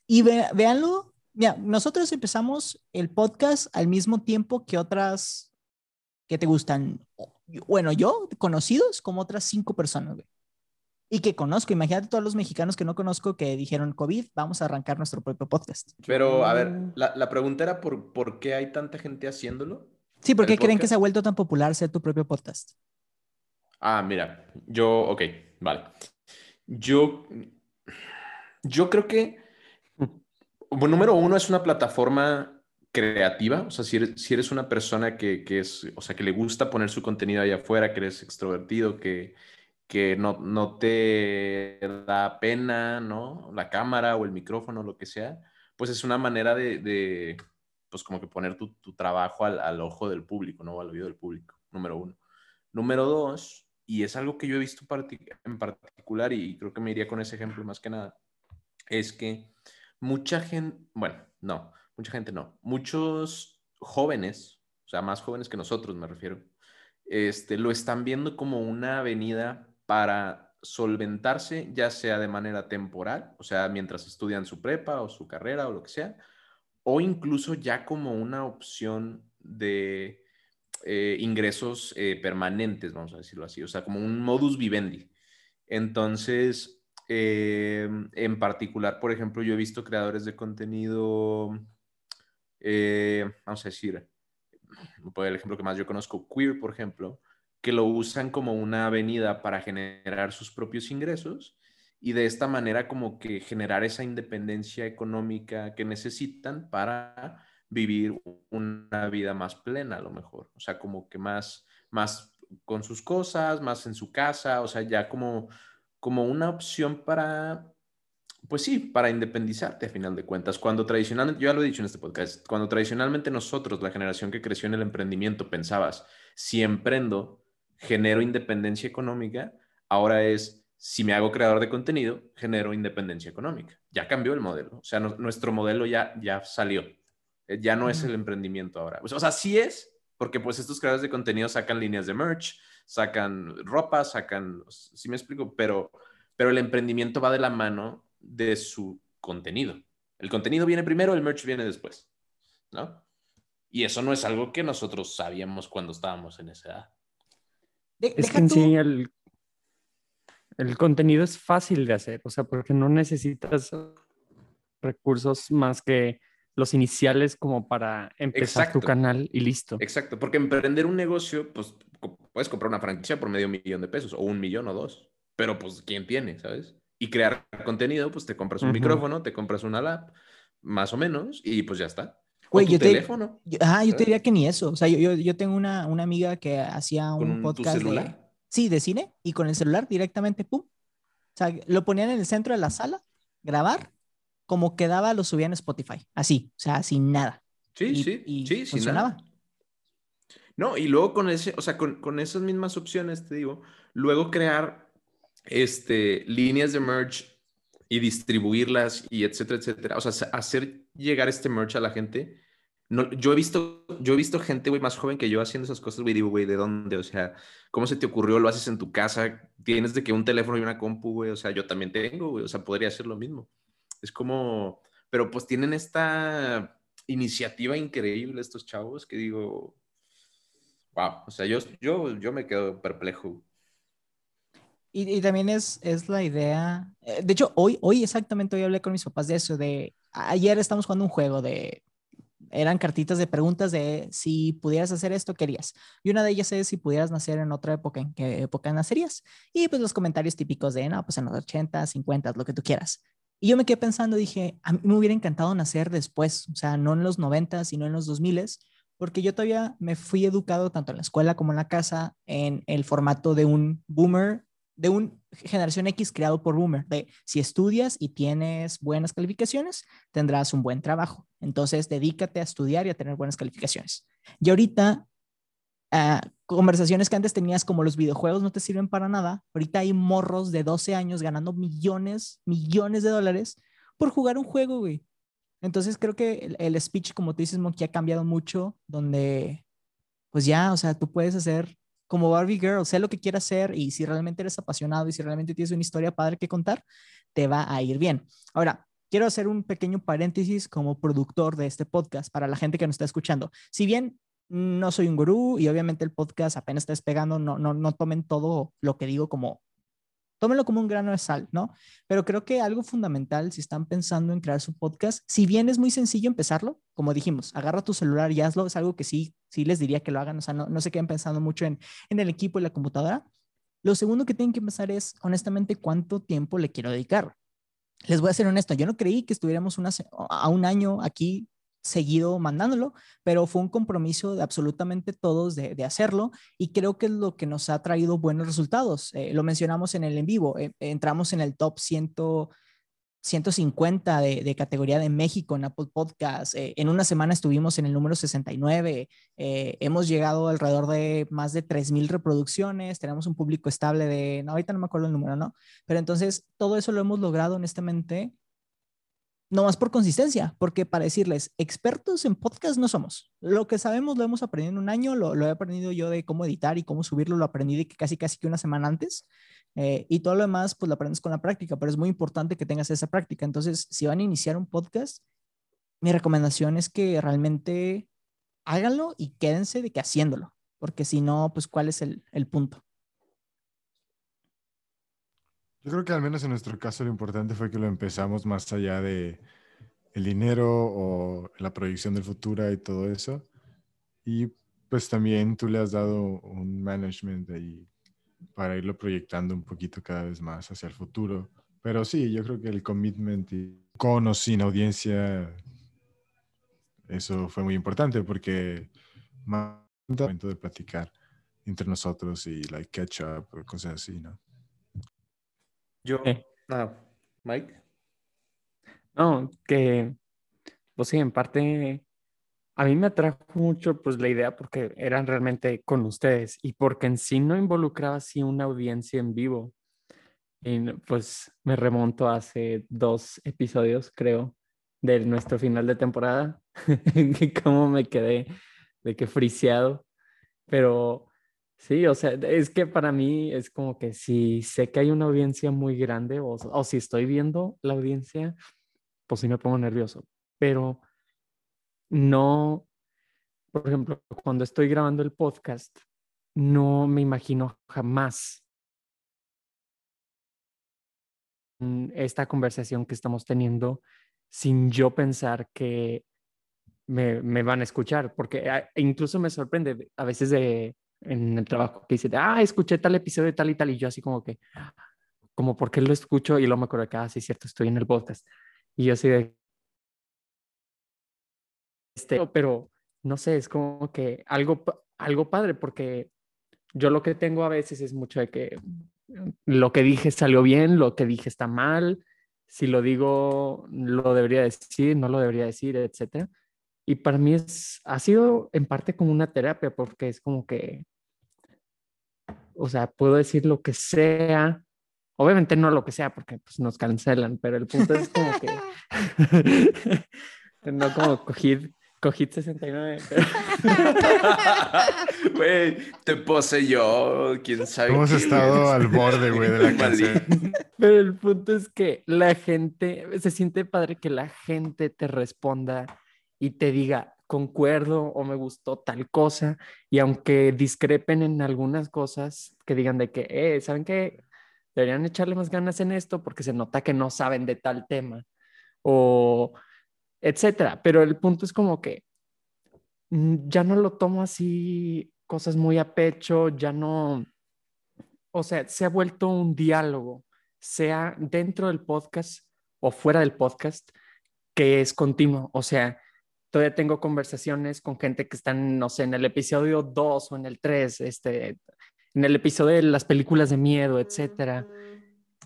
y, véanlo, mira, nosotros empezamos el podcast al mismo tiempo que otras que te gustan. Bueno, yo, conocidos como otras cinco personas, güey y que conozco. Imagínate todos los mexicanos que no conozco que dijeron COVID, vamos a arrancar nuestro propio podcast. Pero, a ver, la, la pregunta era por, por qué hay tanta gente haciéndolo. Sí, ¿por qué creen que se ha vuelto tan popular ser tu propio podcast? Ah, mira, yo, ok, vale. Yo, yo creo que, bueno, número uno, es una plataforma creativa, o sea, si eres, si eres una persona que, que, es, o sea, que le gusta poner su contenido allá afuera, que eres extrovertido, que, que no, no te da pena, ¿no? La cámara o el micrófono, lo que sea, pues es una manera de, de pues como que poner tu, tu trabajo al, al, ojo del público, ¿no? Al oído del público, número uno. Número dos, y es algo que yo he visto en particular y creo que me iría con ese ejemplo más que nada, es que mucha gente, bueno, no, mucha gente no, muchos jóvenes, o sea, más jóvenes que nosotros me refiero, este, lo están viendo como una avenida para solventarse, ya sea de manera temporal, o sea, mientras estudian su prepa o su carrera o lo que sea, o incluso ya como una opción de eh, ingresos eh, permanentes, vamos a decirlo así, o sea, como un modus vivendi. Entonces, eh, en particular, por ejemplo, yo he visto creadores de contenido, vamos a decir, el ejemplo que más yo conozco, Queer, por ejemplo, que lo usan como una avenida para generar sus propios ingresos y de esta manera como que generar esa independencia económica que necesitan para vivir una vida más plena a lo mejor, o sea, como que más, más con sus cosas, más en su casa, o sea, ya como, como una opción para, pues sí, para independizarte a final de cuentas. Cuando tradicionalmente, yo ya lo he dicho en este podcast, cuando tradicionalmente nosotros, la generación que creció en el emprendimiento, pensabas, si emprendo, genero independencia económica, ahora es, si me hago creador de contenido, genero independencia económica. Ya cambió el modelo, o sea, nuestro modelo ya, ya salió, eh, ya no es el emprendimiento ahora. O sea, sí es, porque pues estos creadores de contenido sacan líneas de merch, sacan ropa, sacan, sí me explico, pero, pero el emprendimiento va de la mano de su contenido. El contenido viene primero, el merch viene después, ¿no? Y eso no es algo que nosotros sabíamos cuando estábamos en esa edad. De- Es que en tú- sí el, el contenido es fácil de hacer, o sea, porque no necesitas recursos más que los iniciales como para empezar tu canal y listo. Exacto, porque emprender un negocio, pues puedes comprar una franquicia por medio millón de pesos, o un millón o dos, pero pues ¿quién tiene, sabes? Y crear contenido, pues te compras un micrófono, te compras una lap, más o menos, y pues ya está. O Güey, tu yo te- teléfono Yo, ah, yo te diría que ni eso. O sea, yo, yo, yo tengo una, una amiga que hacía con un tu podcast de, celular. sí, de cine y con el celular directamente, pum. O sea, lo ponían en el centro de la sala, grabar, como quedaba lo subían a Spotify, así, o sea, sin nada. Sí, y- sí, y sí, sin funcionaba. nada. No, y luego con ese, o sea, con, con esas mismas opciones, te digo, luego crear este, líneas de merch y distribuirlas y etcétera, etcétera. O sea, hacer llegar este merch a la gente. No, yo he visto, yo he visto gente, güey, más joven que yo haciendo esas cosas, güey, digo, güey, ¿de dónde? O sea, ¿cómo se te ocurrió? ¿Lo haces en tu casa? ¿Tienes de que un teléfono y una compu, güey? O sea, yo también tengo, güey, o sea, podría hacer lo mismo. Es como, pero pues tienen esta iniciativa increíble estos chavos que digo, wow, o sea, yo, yo, yo me quedo perplejo. Y, y también es, es la idea, eh, de hecho, hoy, hoy exactamente hoy hablé con mis papás de eso, de ayer estamos jugando un juego de, eran cartitas de preguntas de si pudieras hacer esto, querías. Y una de ellas es si pudieras nacer en otra época, ¿en qué época nacerías? Y pues los comentarios típicos de, no, pues en los 80, 50, lo que tú quieras. Y yo me quedé pensando, dije, a mí me hubiera encantado nacer después, o sea, no en los 90, sino en los 2000, porque yo todavía me fui educado tanto en la escuela como en la casa en el formato de un boomer, de una generación X creado por boomer, de si estudias y tienes buenas calificaciones, tendrás un buen trabajo. Entonces, dedícate a estudiar y a tener buenas calificaciones. Y ahorita, ah, conversaciones que antes tenías como los videojuegos no te sirven para nada, ahorita hay morros de 12 años ganando millones, millones de dólares por jugar un juego, güey. Entonces creo que el, el speech, como tú dices, Monkey, ha cambiado mucho, donde pues ya, o sea, tú puedes hacer como Barbie Girl, sé lo que quieras hacer y si realmente eres apasionado y si realmente tienes una historia padre que contar, te va a ir bien. Ahora, quiero hacer un pequeño paréntesis como productor de este podcast para la gente que nos está escuchando. Si bien no soy un gurú y obviamente el podcast apenas está despegando, no, no, no tomen todo lo que digo como, tómenlo como un grano de sal, ¿no? Pero creo que algo fundamental si están pensando en crear su podcast, si bien es muy sencillo empezarlo, como dijimos, agarra tu celular y hazlo, es algo que sí, sí les diría que lo hagan, o sea, no, no se queden pensando mucho en, en el equipo y la computadora. Lo segundo que tienen que pensar es, honestamente, cuánto tiempo le quiero dedicar. Les voy a ser honesto, yo no creí que estuviéramos a un año aquí seguido mandándolo, pero fue un compromiso de absolutamente todos de, hacerlo y creo que es lo que nos ha traído buenos resultados. Eh, lo mencionamos en el en vivo, eh, entramos en el top 100, 150 de, de categoría de México en Apple Podcast. Eh, en una semana estuvimos en el número 69. eh, hemos llegado alrededor de más de 3.000 reproducciones. Tenemos un público estable de, no, ahorita no me acuerdo el número, ¿no? Pero entonces todo eso lo hemos logrado honestamente no más por consistencia, porque para decirles, expertos en podcast no somos. Lo que sabemos lo hemos aprendido en un año, lo, lo he aprendido yo de cómo editar y cómo subirlo, lo aprendí que casi casi que una semana antes. eh, y todo lo demás, pues lo aprendes con la práctica, pero es muy importante que tengas esa práctica. Entonces, si van a iniciar un podcast, mi recomendación es que realmente háganlo y quédense de que haciéndolo, porque si no, pues cuál es el, el punto. Yo creo que al menos en nuestro caso lo importante fue que lo empezamos más allá de el dinero o la proyección del futuro y todo eso. Y pues también tú le has dado un management ahí para irlo proyectando un poquito cada vez más hacia el futuro. Pero sí, yo creo que el commitment y con o sin audiencia, eso fue muy importante porque más momento de platicar entre nosotros y like catch up o cosas así, ¿no? Yo, Eh. ah, Mike. No, que, pues sí, en parte, a mí me atrajo mucho pues la idea porque eran realmente con ustedes y porque en sí no involucraba así una audiencia en vivo. Y pues me remonto a hace dos episodios, creo, de nuestro final de temporada, que cómo me quedé de que friseado, pero sí, o sea, es que para mí es como que si sé que hay una audiencia muy grande o, si estoy viendo la audiencia, pues sí me pongo nervioso, pero no, por ejemplo, cuando estoy grabando el podcast, no me imagino jamás esta conversación que estamos teniendo sin yo pensar que me, me van a escuchar, porque ah, incluso me sorprende a veces de, en el trabajo que dice, ah, escuché tal episodio tal y tal, y yo así como que, como, ¿por qué lo escucho? Y luego me acuerdo que, ah, sí, cierto, estoy en el podcast. Y yo así de, este, pero no sé, es como que algo, algo padre, porque yo lo que tengo a veces es mucho de que lo que dije salió bien, lo que dije está mal, si lo digo, lo debería decir, no lo debería decir, etcétera. Y para mí es, ha sido en parte como una terapia, porque es como que, o sea, puedo decir lo que sea, obviamente no lo que sea, porque pues, nos cancelan, pero el punto es como que, no como cogid Cogí 69. Güey, te pose yo, quién sabe. Hemos estado al borde, güey, de la canción. Pero el punto es que la gente, se siente padre que la gente te responda y te diga, concuerdo o me gustó tal cosa. Y aunque discrepen en algunas cosas, que digan de que, eh, ¿saben qué? Deberían echarle más ganas en esto porque se nota que no saben de tal tema. O etcétera. Pero el punto es como que mm, ya no lo tomo así, cosas muy a pecho, ya no, o sea, se ha vuelto un diálogo, sea dentro del podcast o fuera del podcast, que es continuo. O sea, todavía tengo conversaciones con gente que están, no sé, en el episodio 2 o en el 3, este, en el episodio de las películas de miedo, etcétera.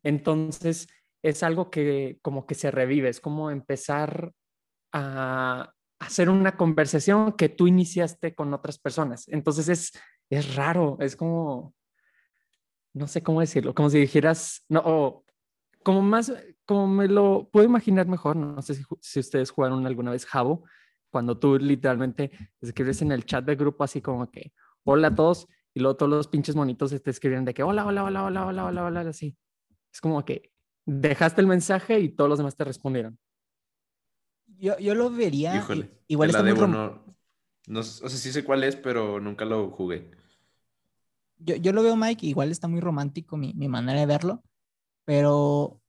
Entonces, es algo que como que se revive, es como empezar a hacer una conversación que tú iniciaste con otras personas. Entonces es, es raro, es como, no sé cómo decirlo, como si dijeras, no, o como más, como me lo puedo imaginar mejor, no sé si, si ustedes jugaron alguna vez Jabo, cuando tú literalmente escribes en el chat del grupo así como que, hola a todos, y luego todos los pinches monitos te escriben de que, hola, hola, hola, hola, hola, hola, hola, así. Es como que dejaste el mensaje y todos los demás te respondieron. Yo, yo lo vería. Híjole. Igual está muy no, no, o sea, sí sé cuál es, pero nunca lo jugué. Yo, yo lo veo, Mike, igual está muy romántico mi, mi manera de verlo, pero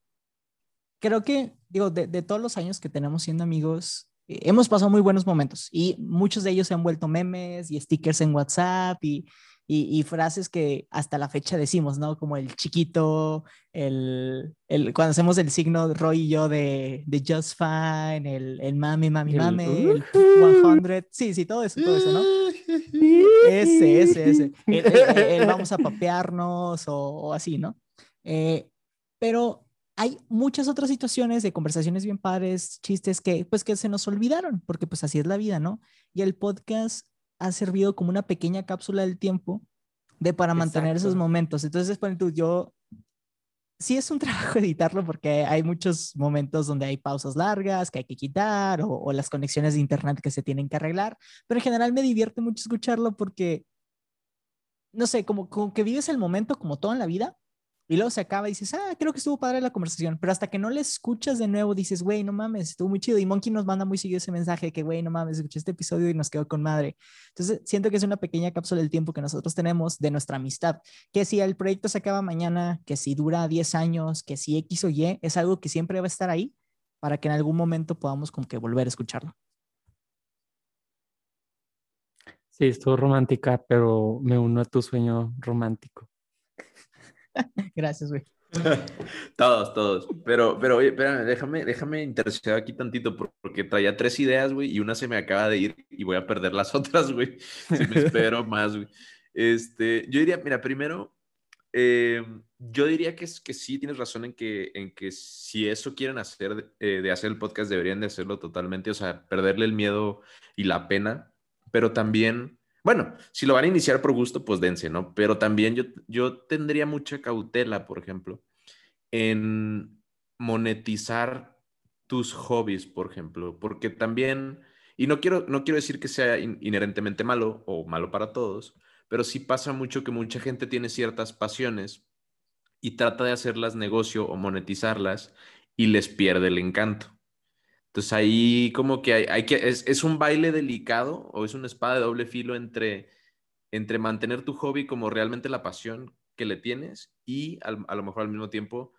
creo que, digo, de, de, todos los años que tenemos siendo amigos, hemos pasado muy buenos momentos y muchos de ellos se han vuelto memes y stickers en WhatsApp y, y, frases que hasta la fecha decimos, ¿no? Como el chiquito, el, el cuando hacemos el signo Roy y yo de, de Just Fine, el, el mami, mami, mami, el 100, sí, sí, todo eso, todo eso, ¿no? Ese, ese, ese. El, vamos a papearnos o, o así, ¿no? Eh, pero hay muchas otras situaciones de conversaciones bien padres, chistes que pues que se nos olvidaron, porque pues así es la vida, ¿no? Y el podcast ha servido como una pequeña cápsula del tiempo de para mantener esos momentos. Entonces, por ejemplo, yo sí es un trabajo editarlo porque hay muchos momentos donde hay pausas largas que hay que quitar o, las conexiones de internet que se tienen que arreglar, pero en general me divierte mucho escucharlo porque, no sé, como, como que vives el momento como todo en la vida y luego se acaba y dices, ah, creo que estuvo padre la conversación. Pero hasta que no le escuchas de nuevo, dices, güey, no mames, estuvo muy chido. Y Monkey nos manda muy seguido ese mensaje que, güey, no mames, escuché este episodio y nos quedó con madre. Entonces, siento que es una pequeña cápsula del tiempo que nosotros tenemos de nuestra amistad. Que si el proyecto se acaba mañana, que si dura 10 años, que si X o Y, es algo que siempre va a estar ahí para que en algún momento podamos que volver a escucharlo. Sí, estuvo romántica, pero me uno a tu sueño romántico. Gracias, güey. todos, todos. Pero, pero oye, espérame, déjame, déjame interceder aquí tantito porque traía tres ideas, güey, y una se me acaba de ir y voy a perder las otras, güey. Si me espero más, güey. Este, yo diría, mira, primero, eh, yo diría que, es, que sí tienes razón en que, en que si eso quieren hacer, eh, de hacer el podcast, deberían de hacerlo totalmente, o sea, perderle el miedo y la pena, pero también bueno, si lo van a iniciar por gusto, pues dense, ¿no? Pero también yo, yo tendría mucha cautela, por ejemplo, en monetizar tus hobbies, por ejemplo, porque también, y no quiero, no quiero decir que sea inherentemente malo o malo para todos, pero sí pasa mucho que mucha gente tiene ciertas pasiones y trata de hacerlas negocio o monetizarlas y les pierde el encanto. Entonces ahí como que hay, hay que, es, es, un baile delicado o es una espada de doble filo entre, entre mantener tu hobby como realmente la pasión que le tienes y al, a lo mejor al mismo tiempo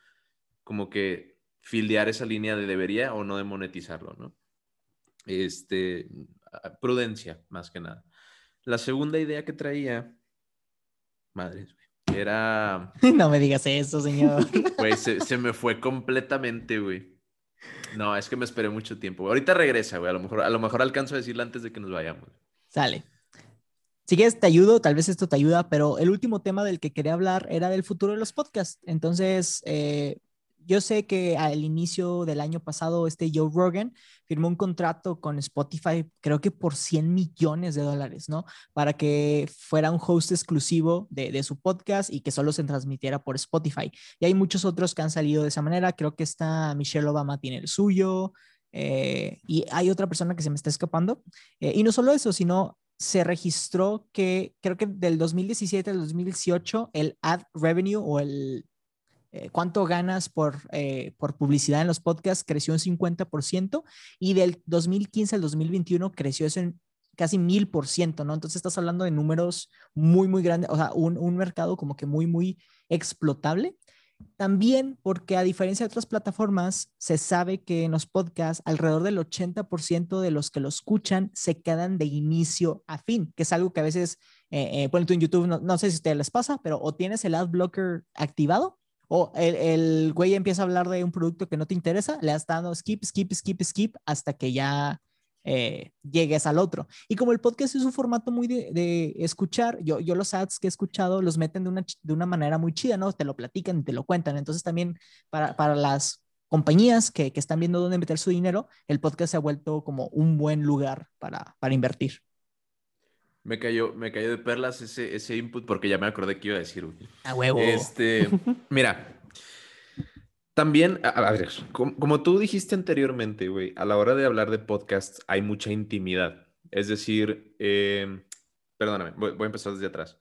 como que fildear esa línea de debería o no de monetizarlo, ¿no? Este, prudencia, más que nada. La segunda idea que traía, madres, era... No me digas eso, señor. Pues se, se me fue completamente, güey. No, es que me esperé mucho tiempo. Ahorita regresa, güey. A lo mejor, a lo mejor alcanzo a decirle antes de que nos vayamos. Sale. Si quieres, te ayudo, tal vez esto te ayuda, pero el último tema del que quería hablar era del futuro de los podcasts. Entonces, eh, yo sé que al inicio del año pasado, este Joe Rogan firmó un contrato con Spotify, creo que por 100 millones de dólares, ¿no? Para que fuera un host exclusivo de, su podcast y que solo se transmitiera por Spotify. Y hay muchos otros que han salido de esa manera. Creo que está Michelle Obama tiene el suyo. Eh, y hay otra persona que se me está escapando. Eh, y no solo eso, sino se registró que creo que del 2017 al 2018 el ad revenue o el eh, cuánto ganas por, eh, por publicidad en los podcasts creció un 50% y del 2015 al 2021 creció eso en casi mil por ciento, ¿no? Entonces estás hablando de números muy, muy grandes, o sea, un, un mercado como que muy, muy explotable. También porque a diferencia de otras plataformas, se sabe que en los podcasts alrededor del 80% de los que lo escuchan se quedan de inicio a fin, que es algo que a veces, eh, eh ponen tú en YouTube, no, no, sé si a ustedes les pasa, pero o tienes el ad blocker activado o el, el, güey empieza a hablar de un producto que no te interesa, le has dado skip, skip, skip, skip hasta que ya eh, llegues al otro. Y como el podcast es un formato muy de, escuchar, yo, yo los ads que he escuchado los meten de una, de una manera muy chida, ¿no? Te lo platican te lo cuentan. Entonces también para, para las compañías que, que, están viendo dónde meter su dinero, el podcast se ha vuelto como un buen lugar para, para invertir. Me cayó, me cayó de perlas ese, ese input porque ya me acordé que iba a decir. A huevo. Este, mira, también, a, ver, como, como, tú dijiste anteriormente, güey, a la hora de hablar de podcasts hay mucha intimidad. Es decir, eh, perdóname, voy, voy, a empezar desde atrás.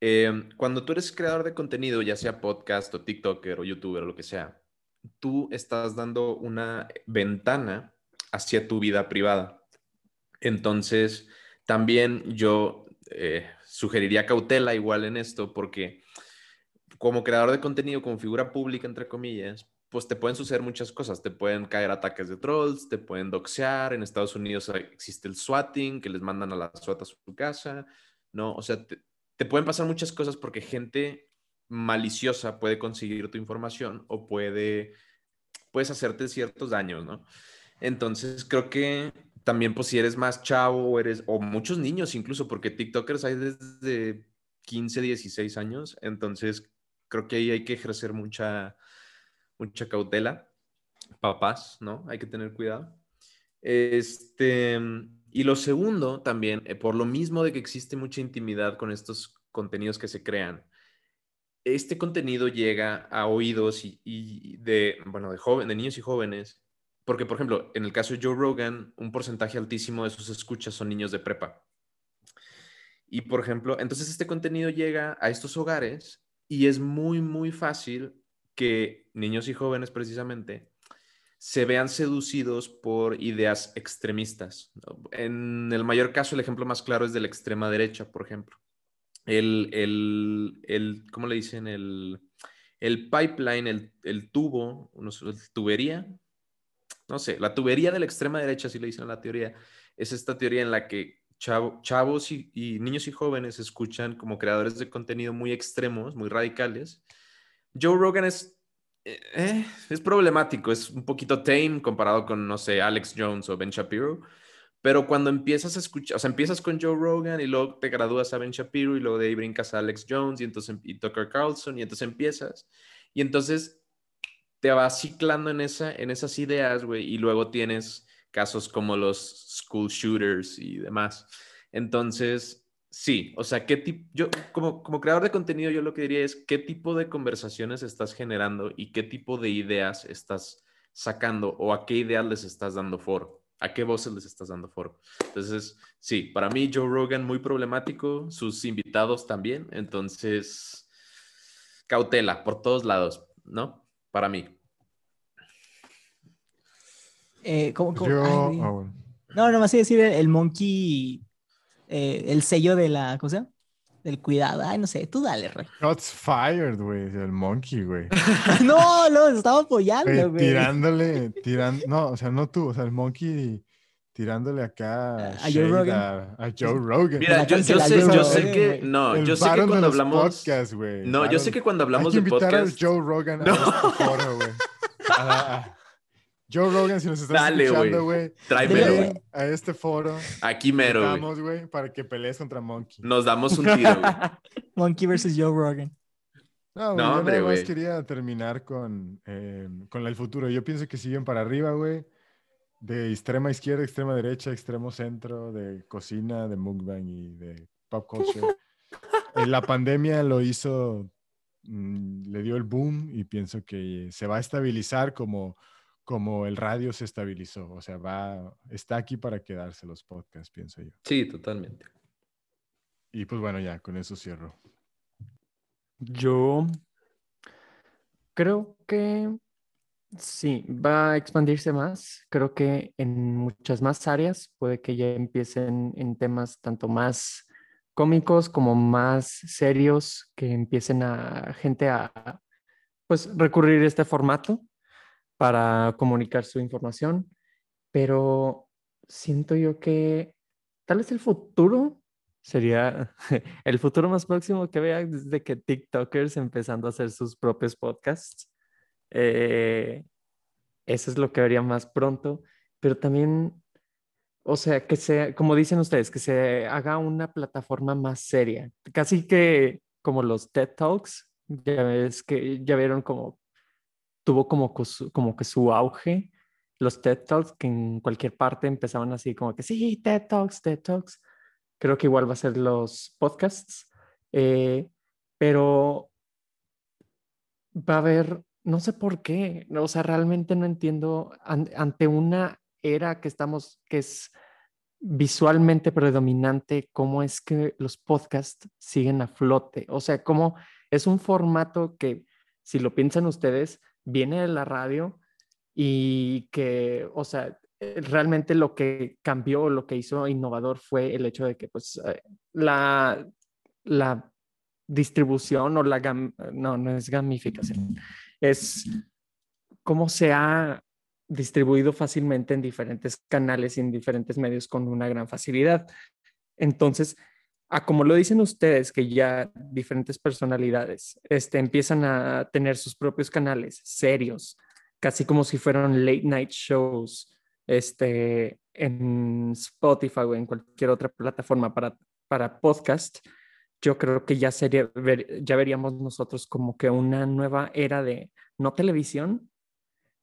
Eh, cuando tú eres creador de contenido, ya sea podcast o TikToker o YouTuber o lo que sea, tú estás dando una ventana hacia tu vida privada. Entonces, también yo eh, sugeriría cautela igual en esto porque como creador de contenido, como figura pública, entre comillas, pues te pueden suceder muchas cosas. Te pueden caer ataques de trolls, te pueden doxear. En Estados Unidos existe el swatting, que les mandan a la SWAT a su casa, ¿no? O sea, te, te pueden pasar muchas cosas porque gente maliciosa puede conseguir tu información o puede, puedes hacerte ciertos daños, ¿no? Entonces, creo que también pues si eres más chavo o eres, o muchos niños incluso, porque TikTokers hay desde 15, 16 años, entonces creo que ahí hay que ejercer mucha, mucha cautela. Papás, ¿no? Hay que tener cuidado. Este, y lo segundo también, eh, por lo mismo de que existe mucha intimidad con estos contenidos que se crean, este contenido llega a oídos y, de, bueno, de, joven, de niños y jóvenes porque, por ejemplo, en el caso de Joe Rogan, un porcentaje altísimo de sus escuchas son niños de prepa. Y, por ejemplo, entonces este contenido llega a estos hogares y es muy, muy fácil que niños y jóvenes precisamente se vean seducidos por ideas extremistas. En el mayor caso, el ejemplo más claro es de la extrema derecha, por ejemplo. El, el, el ¿cómo le dicen? El, el pipeline, el, el tubo, no sé, tubería, no sé, la tubería de la extrema derecha, así le dicen la teoría, es esta teoría en la que chavos y, niños y jóvenes escuchan como creadores de contenido muy extremos, muy radicales. Joe Rogan es, eh, eh, es problemático, es un poquito tame comparado con, no sé, Alex Jones o Ben Shapiro, pero cuando empiezas a escuchar, o sea, empiezas con Joe Rogan y luego te gradúas a Ben Shapiro y luego de ahí brincas a Alex Jones y entonces y Tucker Carlson y entonces empiezas. Y entonces te vas ciclando en, esa, en esas ideas, güey, y luego tienes casos como los school shooters y demás. Entonces, sí, o sea, ¿qué tipo, yo como, como creador de contenido, yo lo que diría es qué tipo de conversaciones estás generando y qué tipo de ideas estás sacando o a qué ideas les estás dando foro, a qué voces les estás dando foro. Entonces, sí, para mí Joe Rogan muy problemático, sus invitados también, entonces, cautela por todos lados, ¿no? Para mí. Eh, ¿cómo- cómo? Yo, Ay, ah, bueno. No, nomás iba a decir el, el monkey, eh, el sello de la, ¿cómo se llama? Del cuidado. Ay, no sé, tú dale, Rey. Shots fired, güey. El monkey, güey. no, no, estaba apoyando, güey. tirándole, tirando, no, o sea, no tú, o sea, el monkey tirándole acá A Joe Rogan. A, a Joe Rogan. Mira, yo, sé, yo sé que. No, El yo sé que cuando hablamos. No, yo sé que cuando Hay hablamos que de invitar podcast. a Joe Rogan a No. este foro, güey. A- a- Joe Rogan, si nos estás Dale, escuchando, güey, Tráemelo, güey. a este foro, Aquí mero, güey. vamos, güey, para que pelees contra Monkey. Nos damos un tiro, güey. Monkey versus Joe Rogan. No, güey, No, yo hombre, güey. quería terminar con, eh, con el futuro. Yo pienso que siguen para arriba, güey. De extrema izquierda, extrema derecha, extremo centro, de cocina, de mukbang y de pop culture. Eh, la pandemia lo hizo, mm, le dio el boom y pienso que se va a estabilizar como, como el radio se estabilizó. O sea, va, está aquí para quedarse los podcasts, pienso yo. Sí, totalmente. Y pues bueno, ya, con eso cierro. Yo creo que sí, va a expandirse más. Creo que en muchas más áreas puede que ya empiecen en temas tanto más cómicos como más serios, que empiecen a gente a pues recurrir a este formato para comunicar su información. Pero siento yo que tal vez el futuro sería el futuro más próximo que vea desde que TikTokers empezando a hacer sus propios podcasts. Eh, eso es lo que vería más pronto, pero también, o sea, que sea, como dicen ustedes, que se haga una plataforma más seria, casi que como los TED Talks, ya ves que ya vieron como tuvo como, como que su auge los TED Talks, que en cualquier parte empezaban así como que sí, TED Talks, TED Talks. Creo que igual va a ser los podcasts, eh, pero va a haber, no sé por qué, o sea, realmente no entiendo an- ante una era que estamos, que es visualmente predominante, cómo es que los podcasts siguen a flote. O sea, cómo es un formato que, si lo piensan ustedes, viene de la radio y que, o sea, eh, realmente lo que cambió, lo que hizo innovador fue el hecho de que, pues, eh, la, la distribución o la, gam- no, no es gamificación, es cómo se ha distribuido fácilmente en diferentes canales y en diferentes medios con una gran facilidad. Entonces, a como lo dicen ustedes, que ya diferentes personalidades este, empiezan a tener sus propios canales serios, casi como si fueran late night shows este, en Spotify o en cualquier otra plataforma para, para podcast, yo creo que ya, sería, ya veríamos nosotros como que una nueva era de, no televisión,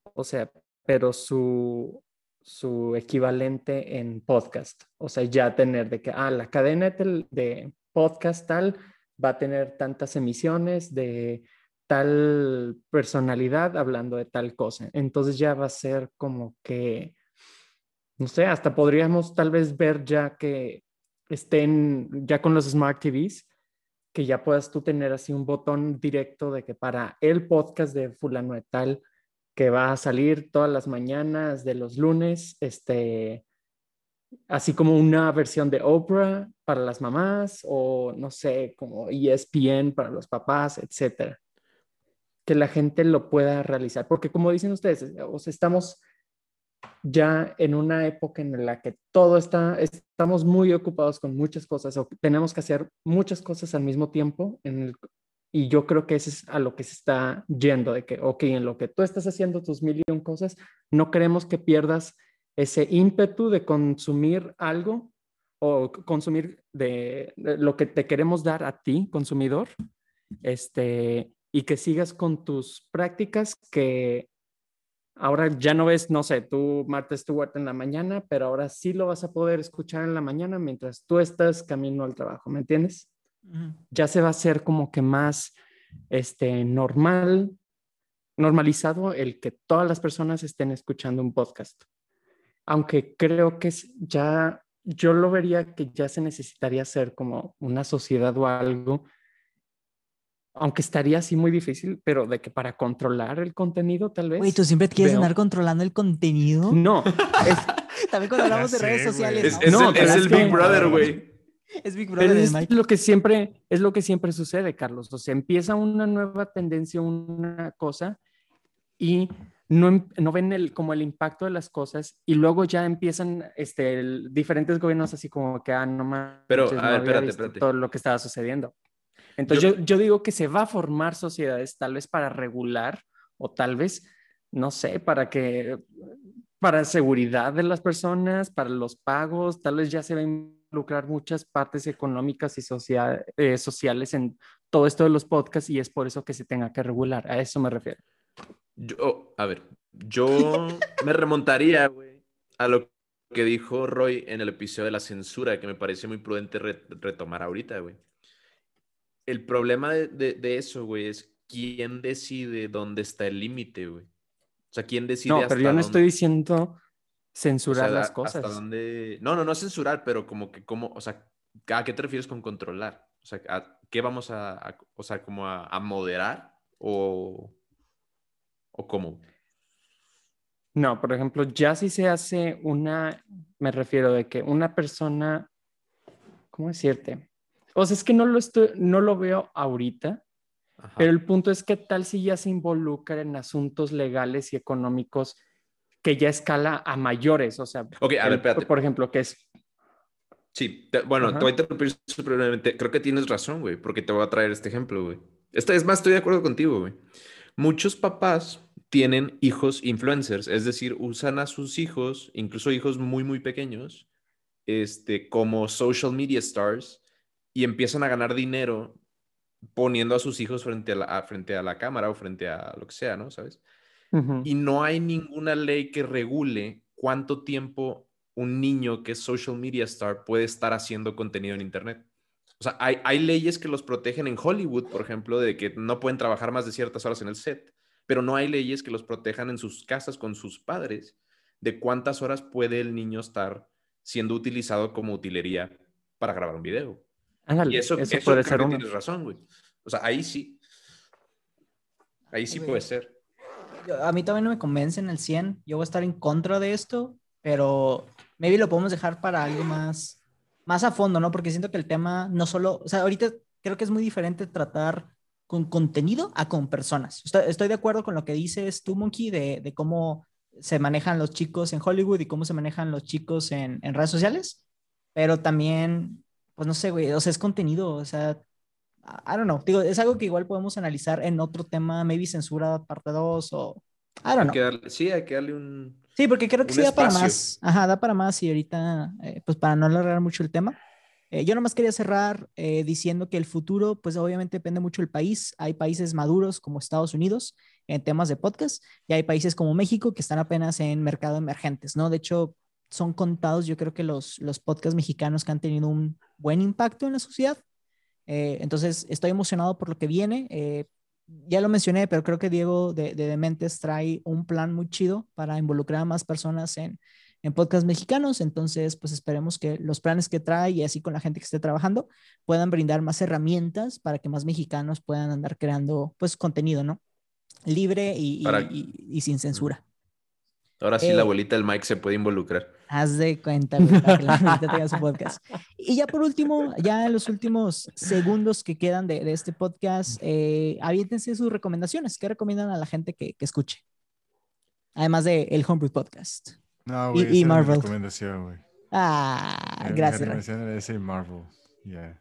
o sea, pero su, su equivalente en podcast. O sea, ya tener de que, ah, la cadena de podcast tal va a tener tantas emisiones de tal personalidad hablando de tal cosa. Entonces ya va a ser como que, no sé, hasta podríamos tal vez ver ya que estén ya con los smart TVs, que ya puedas tú tener así un botón directo de que para el podcast de fulano de tal, que va a salir todas las mañanas de los lunes, este, así como una versión de Oprah para las mamás o no sé, como ESPN para los papás, etcétera. Que la gente lo pueda realizar, porque como dicen ustedes, estamos ya en una época en la que todo está, estamos muy ocupados con muchas cosas o tenemos que hacer muchas cosas al mismo tiempo en y yo creo que eso es a lo que se está yendo, de que, ok, en lo que tú estás haciendo tus mil y un cosas, no queremos que pierdas ese ímpetu de consumir algo o consumir de, de lo que te queremos dar a ti, consumidor, este, y que sigas con tus prácticas que ahora ya no ves, no sé, tú Marta Stewart en la mañana, pero ahora sí lo vas a poder escuchar en la mañana mientras tú estás camino al trabajo, ¿me entiendes? Ya se va a hacer como que más este, normal, normalizado el que todas las personas estén escuchando un podcast. Aunque creo que ya, yo lo vería que ya se necesitaría hacer como una sociedad o algo aunque estaría así muy difícil, pero de que para controlar el contenido tal vez. Güey, ¿tú siempre quieres veo- andar controlando el contenido? No, es, También cuando hablamos de Ya redes sociales, Es, ¿no? es No, el, es es el que- Big Brother, güey. Es Big Pero Brother de es Mike. lo que siempre, es lo que siempre sucede, Carlos. O sea, empieza una nueva tendencia, una cosa, y no, em- no ven el, como el impacto de las cosas, y luego ya empiezan este, el- diferentes gobiernos así como que, ah, no más. Pero, a ver, espérate, espérate. Todo lo que estaba sucediendo. Entonces Yo- yo, yo digo que se va a formar sociedades tal vez para regular, o tal vez, no sé, para que, para seguridad de las personas, para los pagos, tal vez ya se va a involucrar muchas partes económicas y socia- eh, sociales en todo esto de los podcasts y es por eso que se tenga que regular. A eso me refiero. Yo, a ver, yo me remontaría, güey, a lo que dijo Roy en el episodio de la censura, que me parece muy prudente re- retomar ahorita, güey. El problema de, de- de eso, güey, es quién decide dónde está el límite, güey. O sea, quién decide No, hasta pero yo no dónde- estoy diciendo o censurar sea, las hasta cosas. dónde- No, no, no censurar, pero como que, como, o sea, ¿a qué te refieres con controlar? O sea, ¿a qué vamos a, a- o sea, como a, a moderar o, o cómo? No, por ejemplo, ya si se hace una, me refiero de que una persona, ¿cómo decirte? O sea, es que no lo estoy, no lo veo ahorita, Ajá. pero el punto es que tal si ya se involucra en asuntos legales y económicos que ya escala a mayores, o sea, Ok, a el- ver, espérate. por ejemplo, que es, Sí, te- bueno, Ajá. te voy a interrumpir brevemente. Creo que tienes razón, güey, porque te voy a traer este ejemplo, güey. Esta es más, estoy de acuerdo contigo, güey. Muchos papás tienen hijos influencers, es decir, usan a sus hijos, incluso hijos muy, muy pequeños, este, como social media stars y empiezan a ganar dinero poniendo a sus hijos frente a la, a- frente a la cámara o frente a lo que sea, ¿no? ¿Sabes? Ujú. y no hay ninguna ley que regule cuánto tiempo un niño que es social media star puede estar haciendo contenido en Internet. O sea, hay, hay leyes que los protegen en Hollywood, por ejemplo, de que no pueden trabajar más de ciertas horas en el set, pero no hay leyes que los protejan en sus casas con sus padres de cuántas horas puede el niño estar siendo utilizado como utilería para grabar un video. Ándale, Y eso, eso, eso puede ser uno. tienes razón, güey. O sea, ahí sí. Ahí sí Güey. puede ser. Yo- a mí también no me convence en el 100. Yo voy a estar en contra de esto, pero maybe lo podemos dejar para algo más, más a fondo, ¿no? Porque siento que el tema no solo, o sea, ahorita creo que es muy diferente tratar con contenido a con personas. Estoy, estoy de acuerdo con lo que dices tú, Monkey, de, de cómo se manejan los chicos en Hollywood y cómo se manejan los chicos en, en redes sociales, pero también, pues no sé, güey, o sea, es contenido, o sea, I don't know, digo, es algo que igual podemos analizar en otro tema, maybe censura parte 2 o I don't Hay know. que darle- sí, hay que darle un... Sí, porque creo que sí da para más. Ajá, da para más y ahorita, eh, pues para no alargar mucho el tema. eh, yo nomás quería cerrar eh, diciendo que el futuro, pues obviamente depende mucho del país. Hay países maduros como Estados Unidos en temas de podcast y hay países como México que están apenas en mercado emergentes, ¿no? De hecho, son contados, yo creo que los, los podcasts mexicanos que han tenido un buen impacto en la sociedad. Eh, entonces, estoy emocionado por lo que viene. eh, ya lo mencioné, pero creo que Diego de, de Dementes trae un plan muy chido para involucrar a más personas en, en podcasts mexicanos. Entonces, pues esperemos que los planes que trae y así con la gente que esté trabajando puedan brindar más herramientas para que más mexicanos puedan andar creando pues contenido, ¿no? Libre y, y- Para- y- y sin censura. Ahora sí Eh, la abuelita del Mike se puede involucrar. Haz de cuenta, güey, para que la gente tenga su podcast. Y ya por último, ya en los últimos segundos que quedan de, de este podcast, eh, aviéntense sus recomendaciones. ¿Qué recomiendan a la gente que, que escuche? Además de el Homebrew Podcast. No, Y- güey, y mi Marvel. recomendación, güey. Ah, Mi- mi gracias. Recomendación ese y Marvel. Yeah.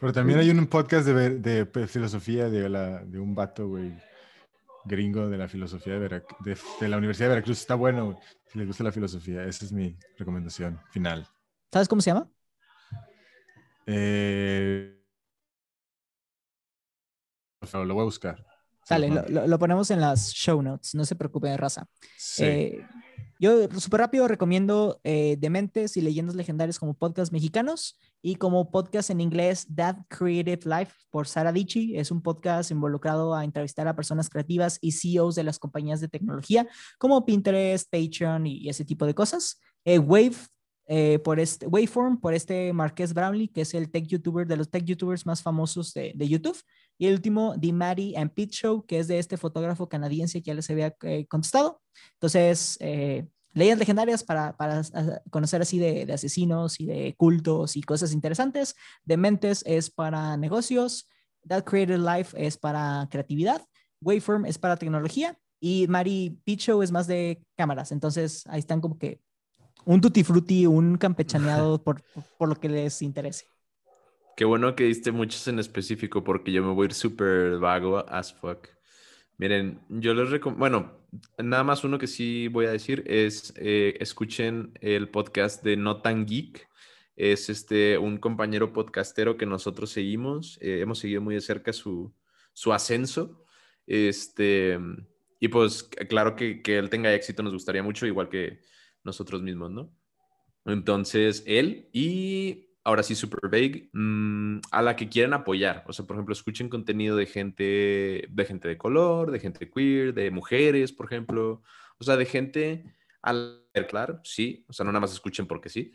Pero también hay un podcast de, de pe- filosofía de, la, de un vato, güey, gringo de la filosofía de, Verac- de, de la Universidad de Veracruz. Está bueno, güey, si les gusta la filosofía. Esa es mi recomendación final. ¿Sabes cómo se llama? Eh, lo lo voy a buscar. Los lo, ponemos en las show notes. No se preocupe, raza. Sí. Eh, yo súper rápido recomiendo eh, Dementes y Leyendas Legendarias como podcast mexicanos y como podcast en inglés That Creative Life por Sara Dichi. Es un podcast involucrado a entrevistar a personas creativas y CEOs de las compañías de tecnología como Pinterest, Patreon y, ese tipo de cosas. Eh, Wave eh, por este Waveform, por este Marqués Brownlee, que es el tech youtuber de los tech youtubers más famosos de, de YouTube. Y el último, The Maddie and Pete Show, que es de este fotógrafo canadiense que ya les había eh, contestado. Entonces, eh, leyes legendarias para, para conocer así de, de, asesinos y de cultos y cosas interesantes. Dementes es para negocios. That Created Life es para creatividad. Waveform es para tecnología. Y Mari Picho es más de cámaras. Entonces, ahí están como que un tutti frutti, un campechaneado por, por lo que les interese. Qué bueno que diste muchos en específico porque yo me voy a ir súper vago as fuck. Miren, yo les recomiendo, bueno, nada más uno que sí voy a decir es, eh, escuchen el podcast de No Tan Geek. Es este, un compañero podcastero que nosotros seguimos. Eh, hemos seguido muy de cerca su, su ascenso. Este, y pues claro que, que él tenga éxito nos gustaría mucho, igual que nosotros mismos, ¿no? Entonces, él y ahora sí, super vague, mmm, a la que quieren apoyar. O sea, por ejemplo, escuchen contenido de gente, de gente de color, de gente queer, de mujeres, por ejemplo. O sea, de gente al claro, sí. O sea, no nada más escuchen porque sí.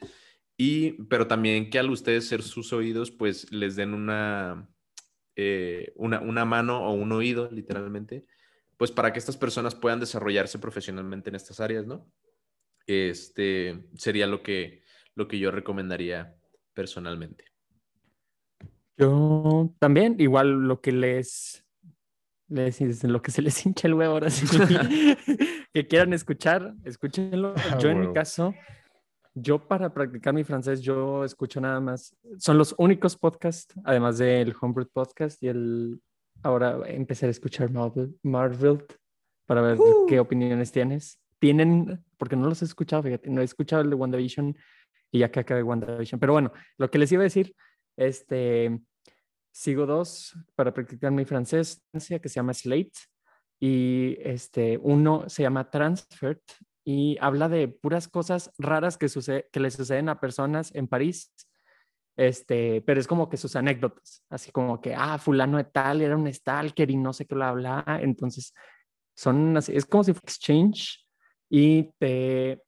Y, pero también que al ustedes ser sus oídos, pues les den una, eh, una mano o un oído, literalmente, pues para que estas personas puedan desarrollarse profesionalmente en estas áreas, ¿no? Este sería lo que, lo que yo recomendaría personalmente. Yo también, igual lo que les, les lo que se les hincha el huevo ahora sí, que quieran escuchar, escúchenlo. Ah, Yo en mi caso, yo para practicar mi francés, yo escucho nada más, son los únicos podcasts, además del Homebrew Podcast y el, ahora empezar a escuchar Marvel, Marvel para ver Uh. qué opiniones tienes. Tienen, porque no los he escuchado, fíjate, no he escuchado el de WandaVision y ya que acabé WandaVision. Pero bueno, lo que les iba a decir, este, sigo dos para practicar mi francés, que se llama Slate, y este, uno se llama Transfert y habla de puras cosas raras que, sucede, que le suceden a personas en París. Este, pero es como que sus anécdotas, así como que, ah, fulano de tal era un stalker y no sé qué lo habla. Entonces, son así, es como si fuera exchange y te,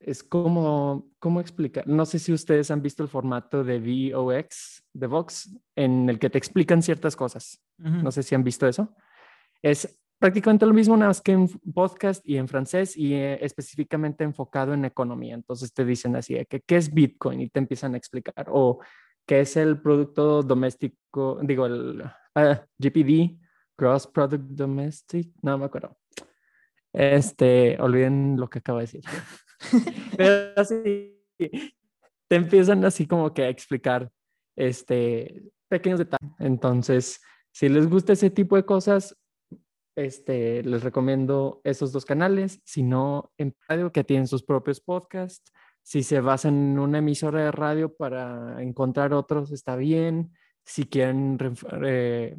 es como, ¿cómo explicar? No sé si ustedes han visto el formato de VOX, de Vox, en el que te explican ciertas cosas. Ujú. No sé si han visto eso. Es prácticamente lo mismo, nada más que en podcast y en francés y eh, específicamente enfocado en economía. Entonces te dicen así, de que, ¿qué es Bitcoin? Y te empiezan a explicar. O qué es el Producto Doméstico, digo, el ah, GPD, Gross Product Domestic, no me acuerdo. Este, olviden lo que acabo de decir. Pero así, te empiezan así como que a explicar este, pequeños detalles. Entonces, si les gusta ese tipo de cosas, este, les recomiendo esos dos canales. Si no, en radio, que tienen sus propios podcasts. Si se basan en una emisora de radio para encontrar otros, está bien. Si quieren eh,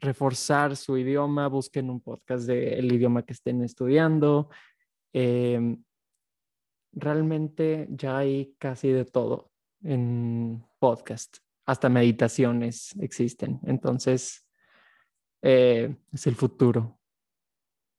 reforzar su idioma, busquen un podcast del idioma que estén estudiando. Em, realmente ya hay casi de todo en podcast, hasta meditaciones existen. Entonces, eh, es el futuro.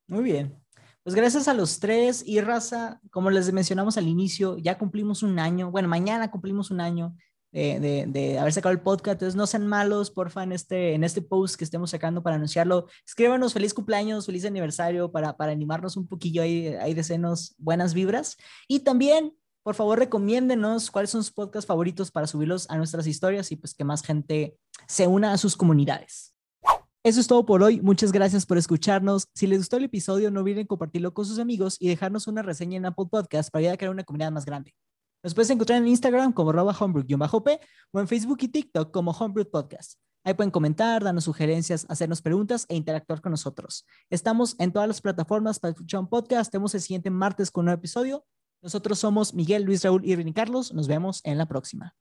Muy bien. Pues gracias a los tres y raza, como les mencionamos al inicio, ya cumplimos un año. Bueno, mañana cumplimos un año de, de, haber sacado el podcast. Entonces no sean malos, porfa, en este, en este post que estemos sacando para anunciarlo. Escríbanos feliz cumpleaños, feliz aniversario para, para animarnos un poquillo ahí, ahí desenos buenas vibras. Y también, por favor, recomiéndenos cuáles son sus podcasts favoritos para subirlos a nuestras historias y pues que más gente se una a sus comunidades. Eso es todo por hoy. Muchas gracias por escucharnos. Si les gustó el episodio, no olviden compartirlo con sus amigos y dejarnos una reseña en Apple Podcast para ayudar a crear una comunidad más grande. Nos puedes encontrar en Instagram como homebrew-p o en Facebook y TikTok como Homebrew Podcast. Ahí pueden comentar, darnos sugerencias, hacernos preguntas e interactuar con nosotros. Estamos en todas las plataformas para escuchar un podcast. Tenemos el siguiente martes con un nuevo episodio. Nosotros somos Miguel, Luis, Raúl y Rini Carlos. Nos vemos en la próxima.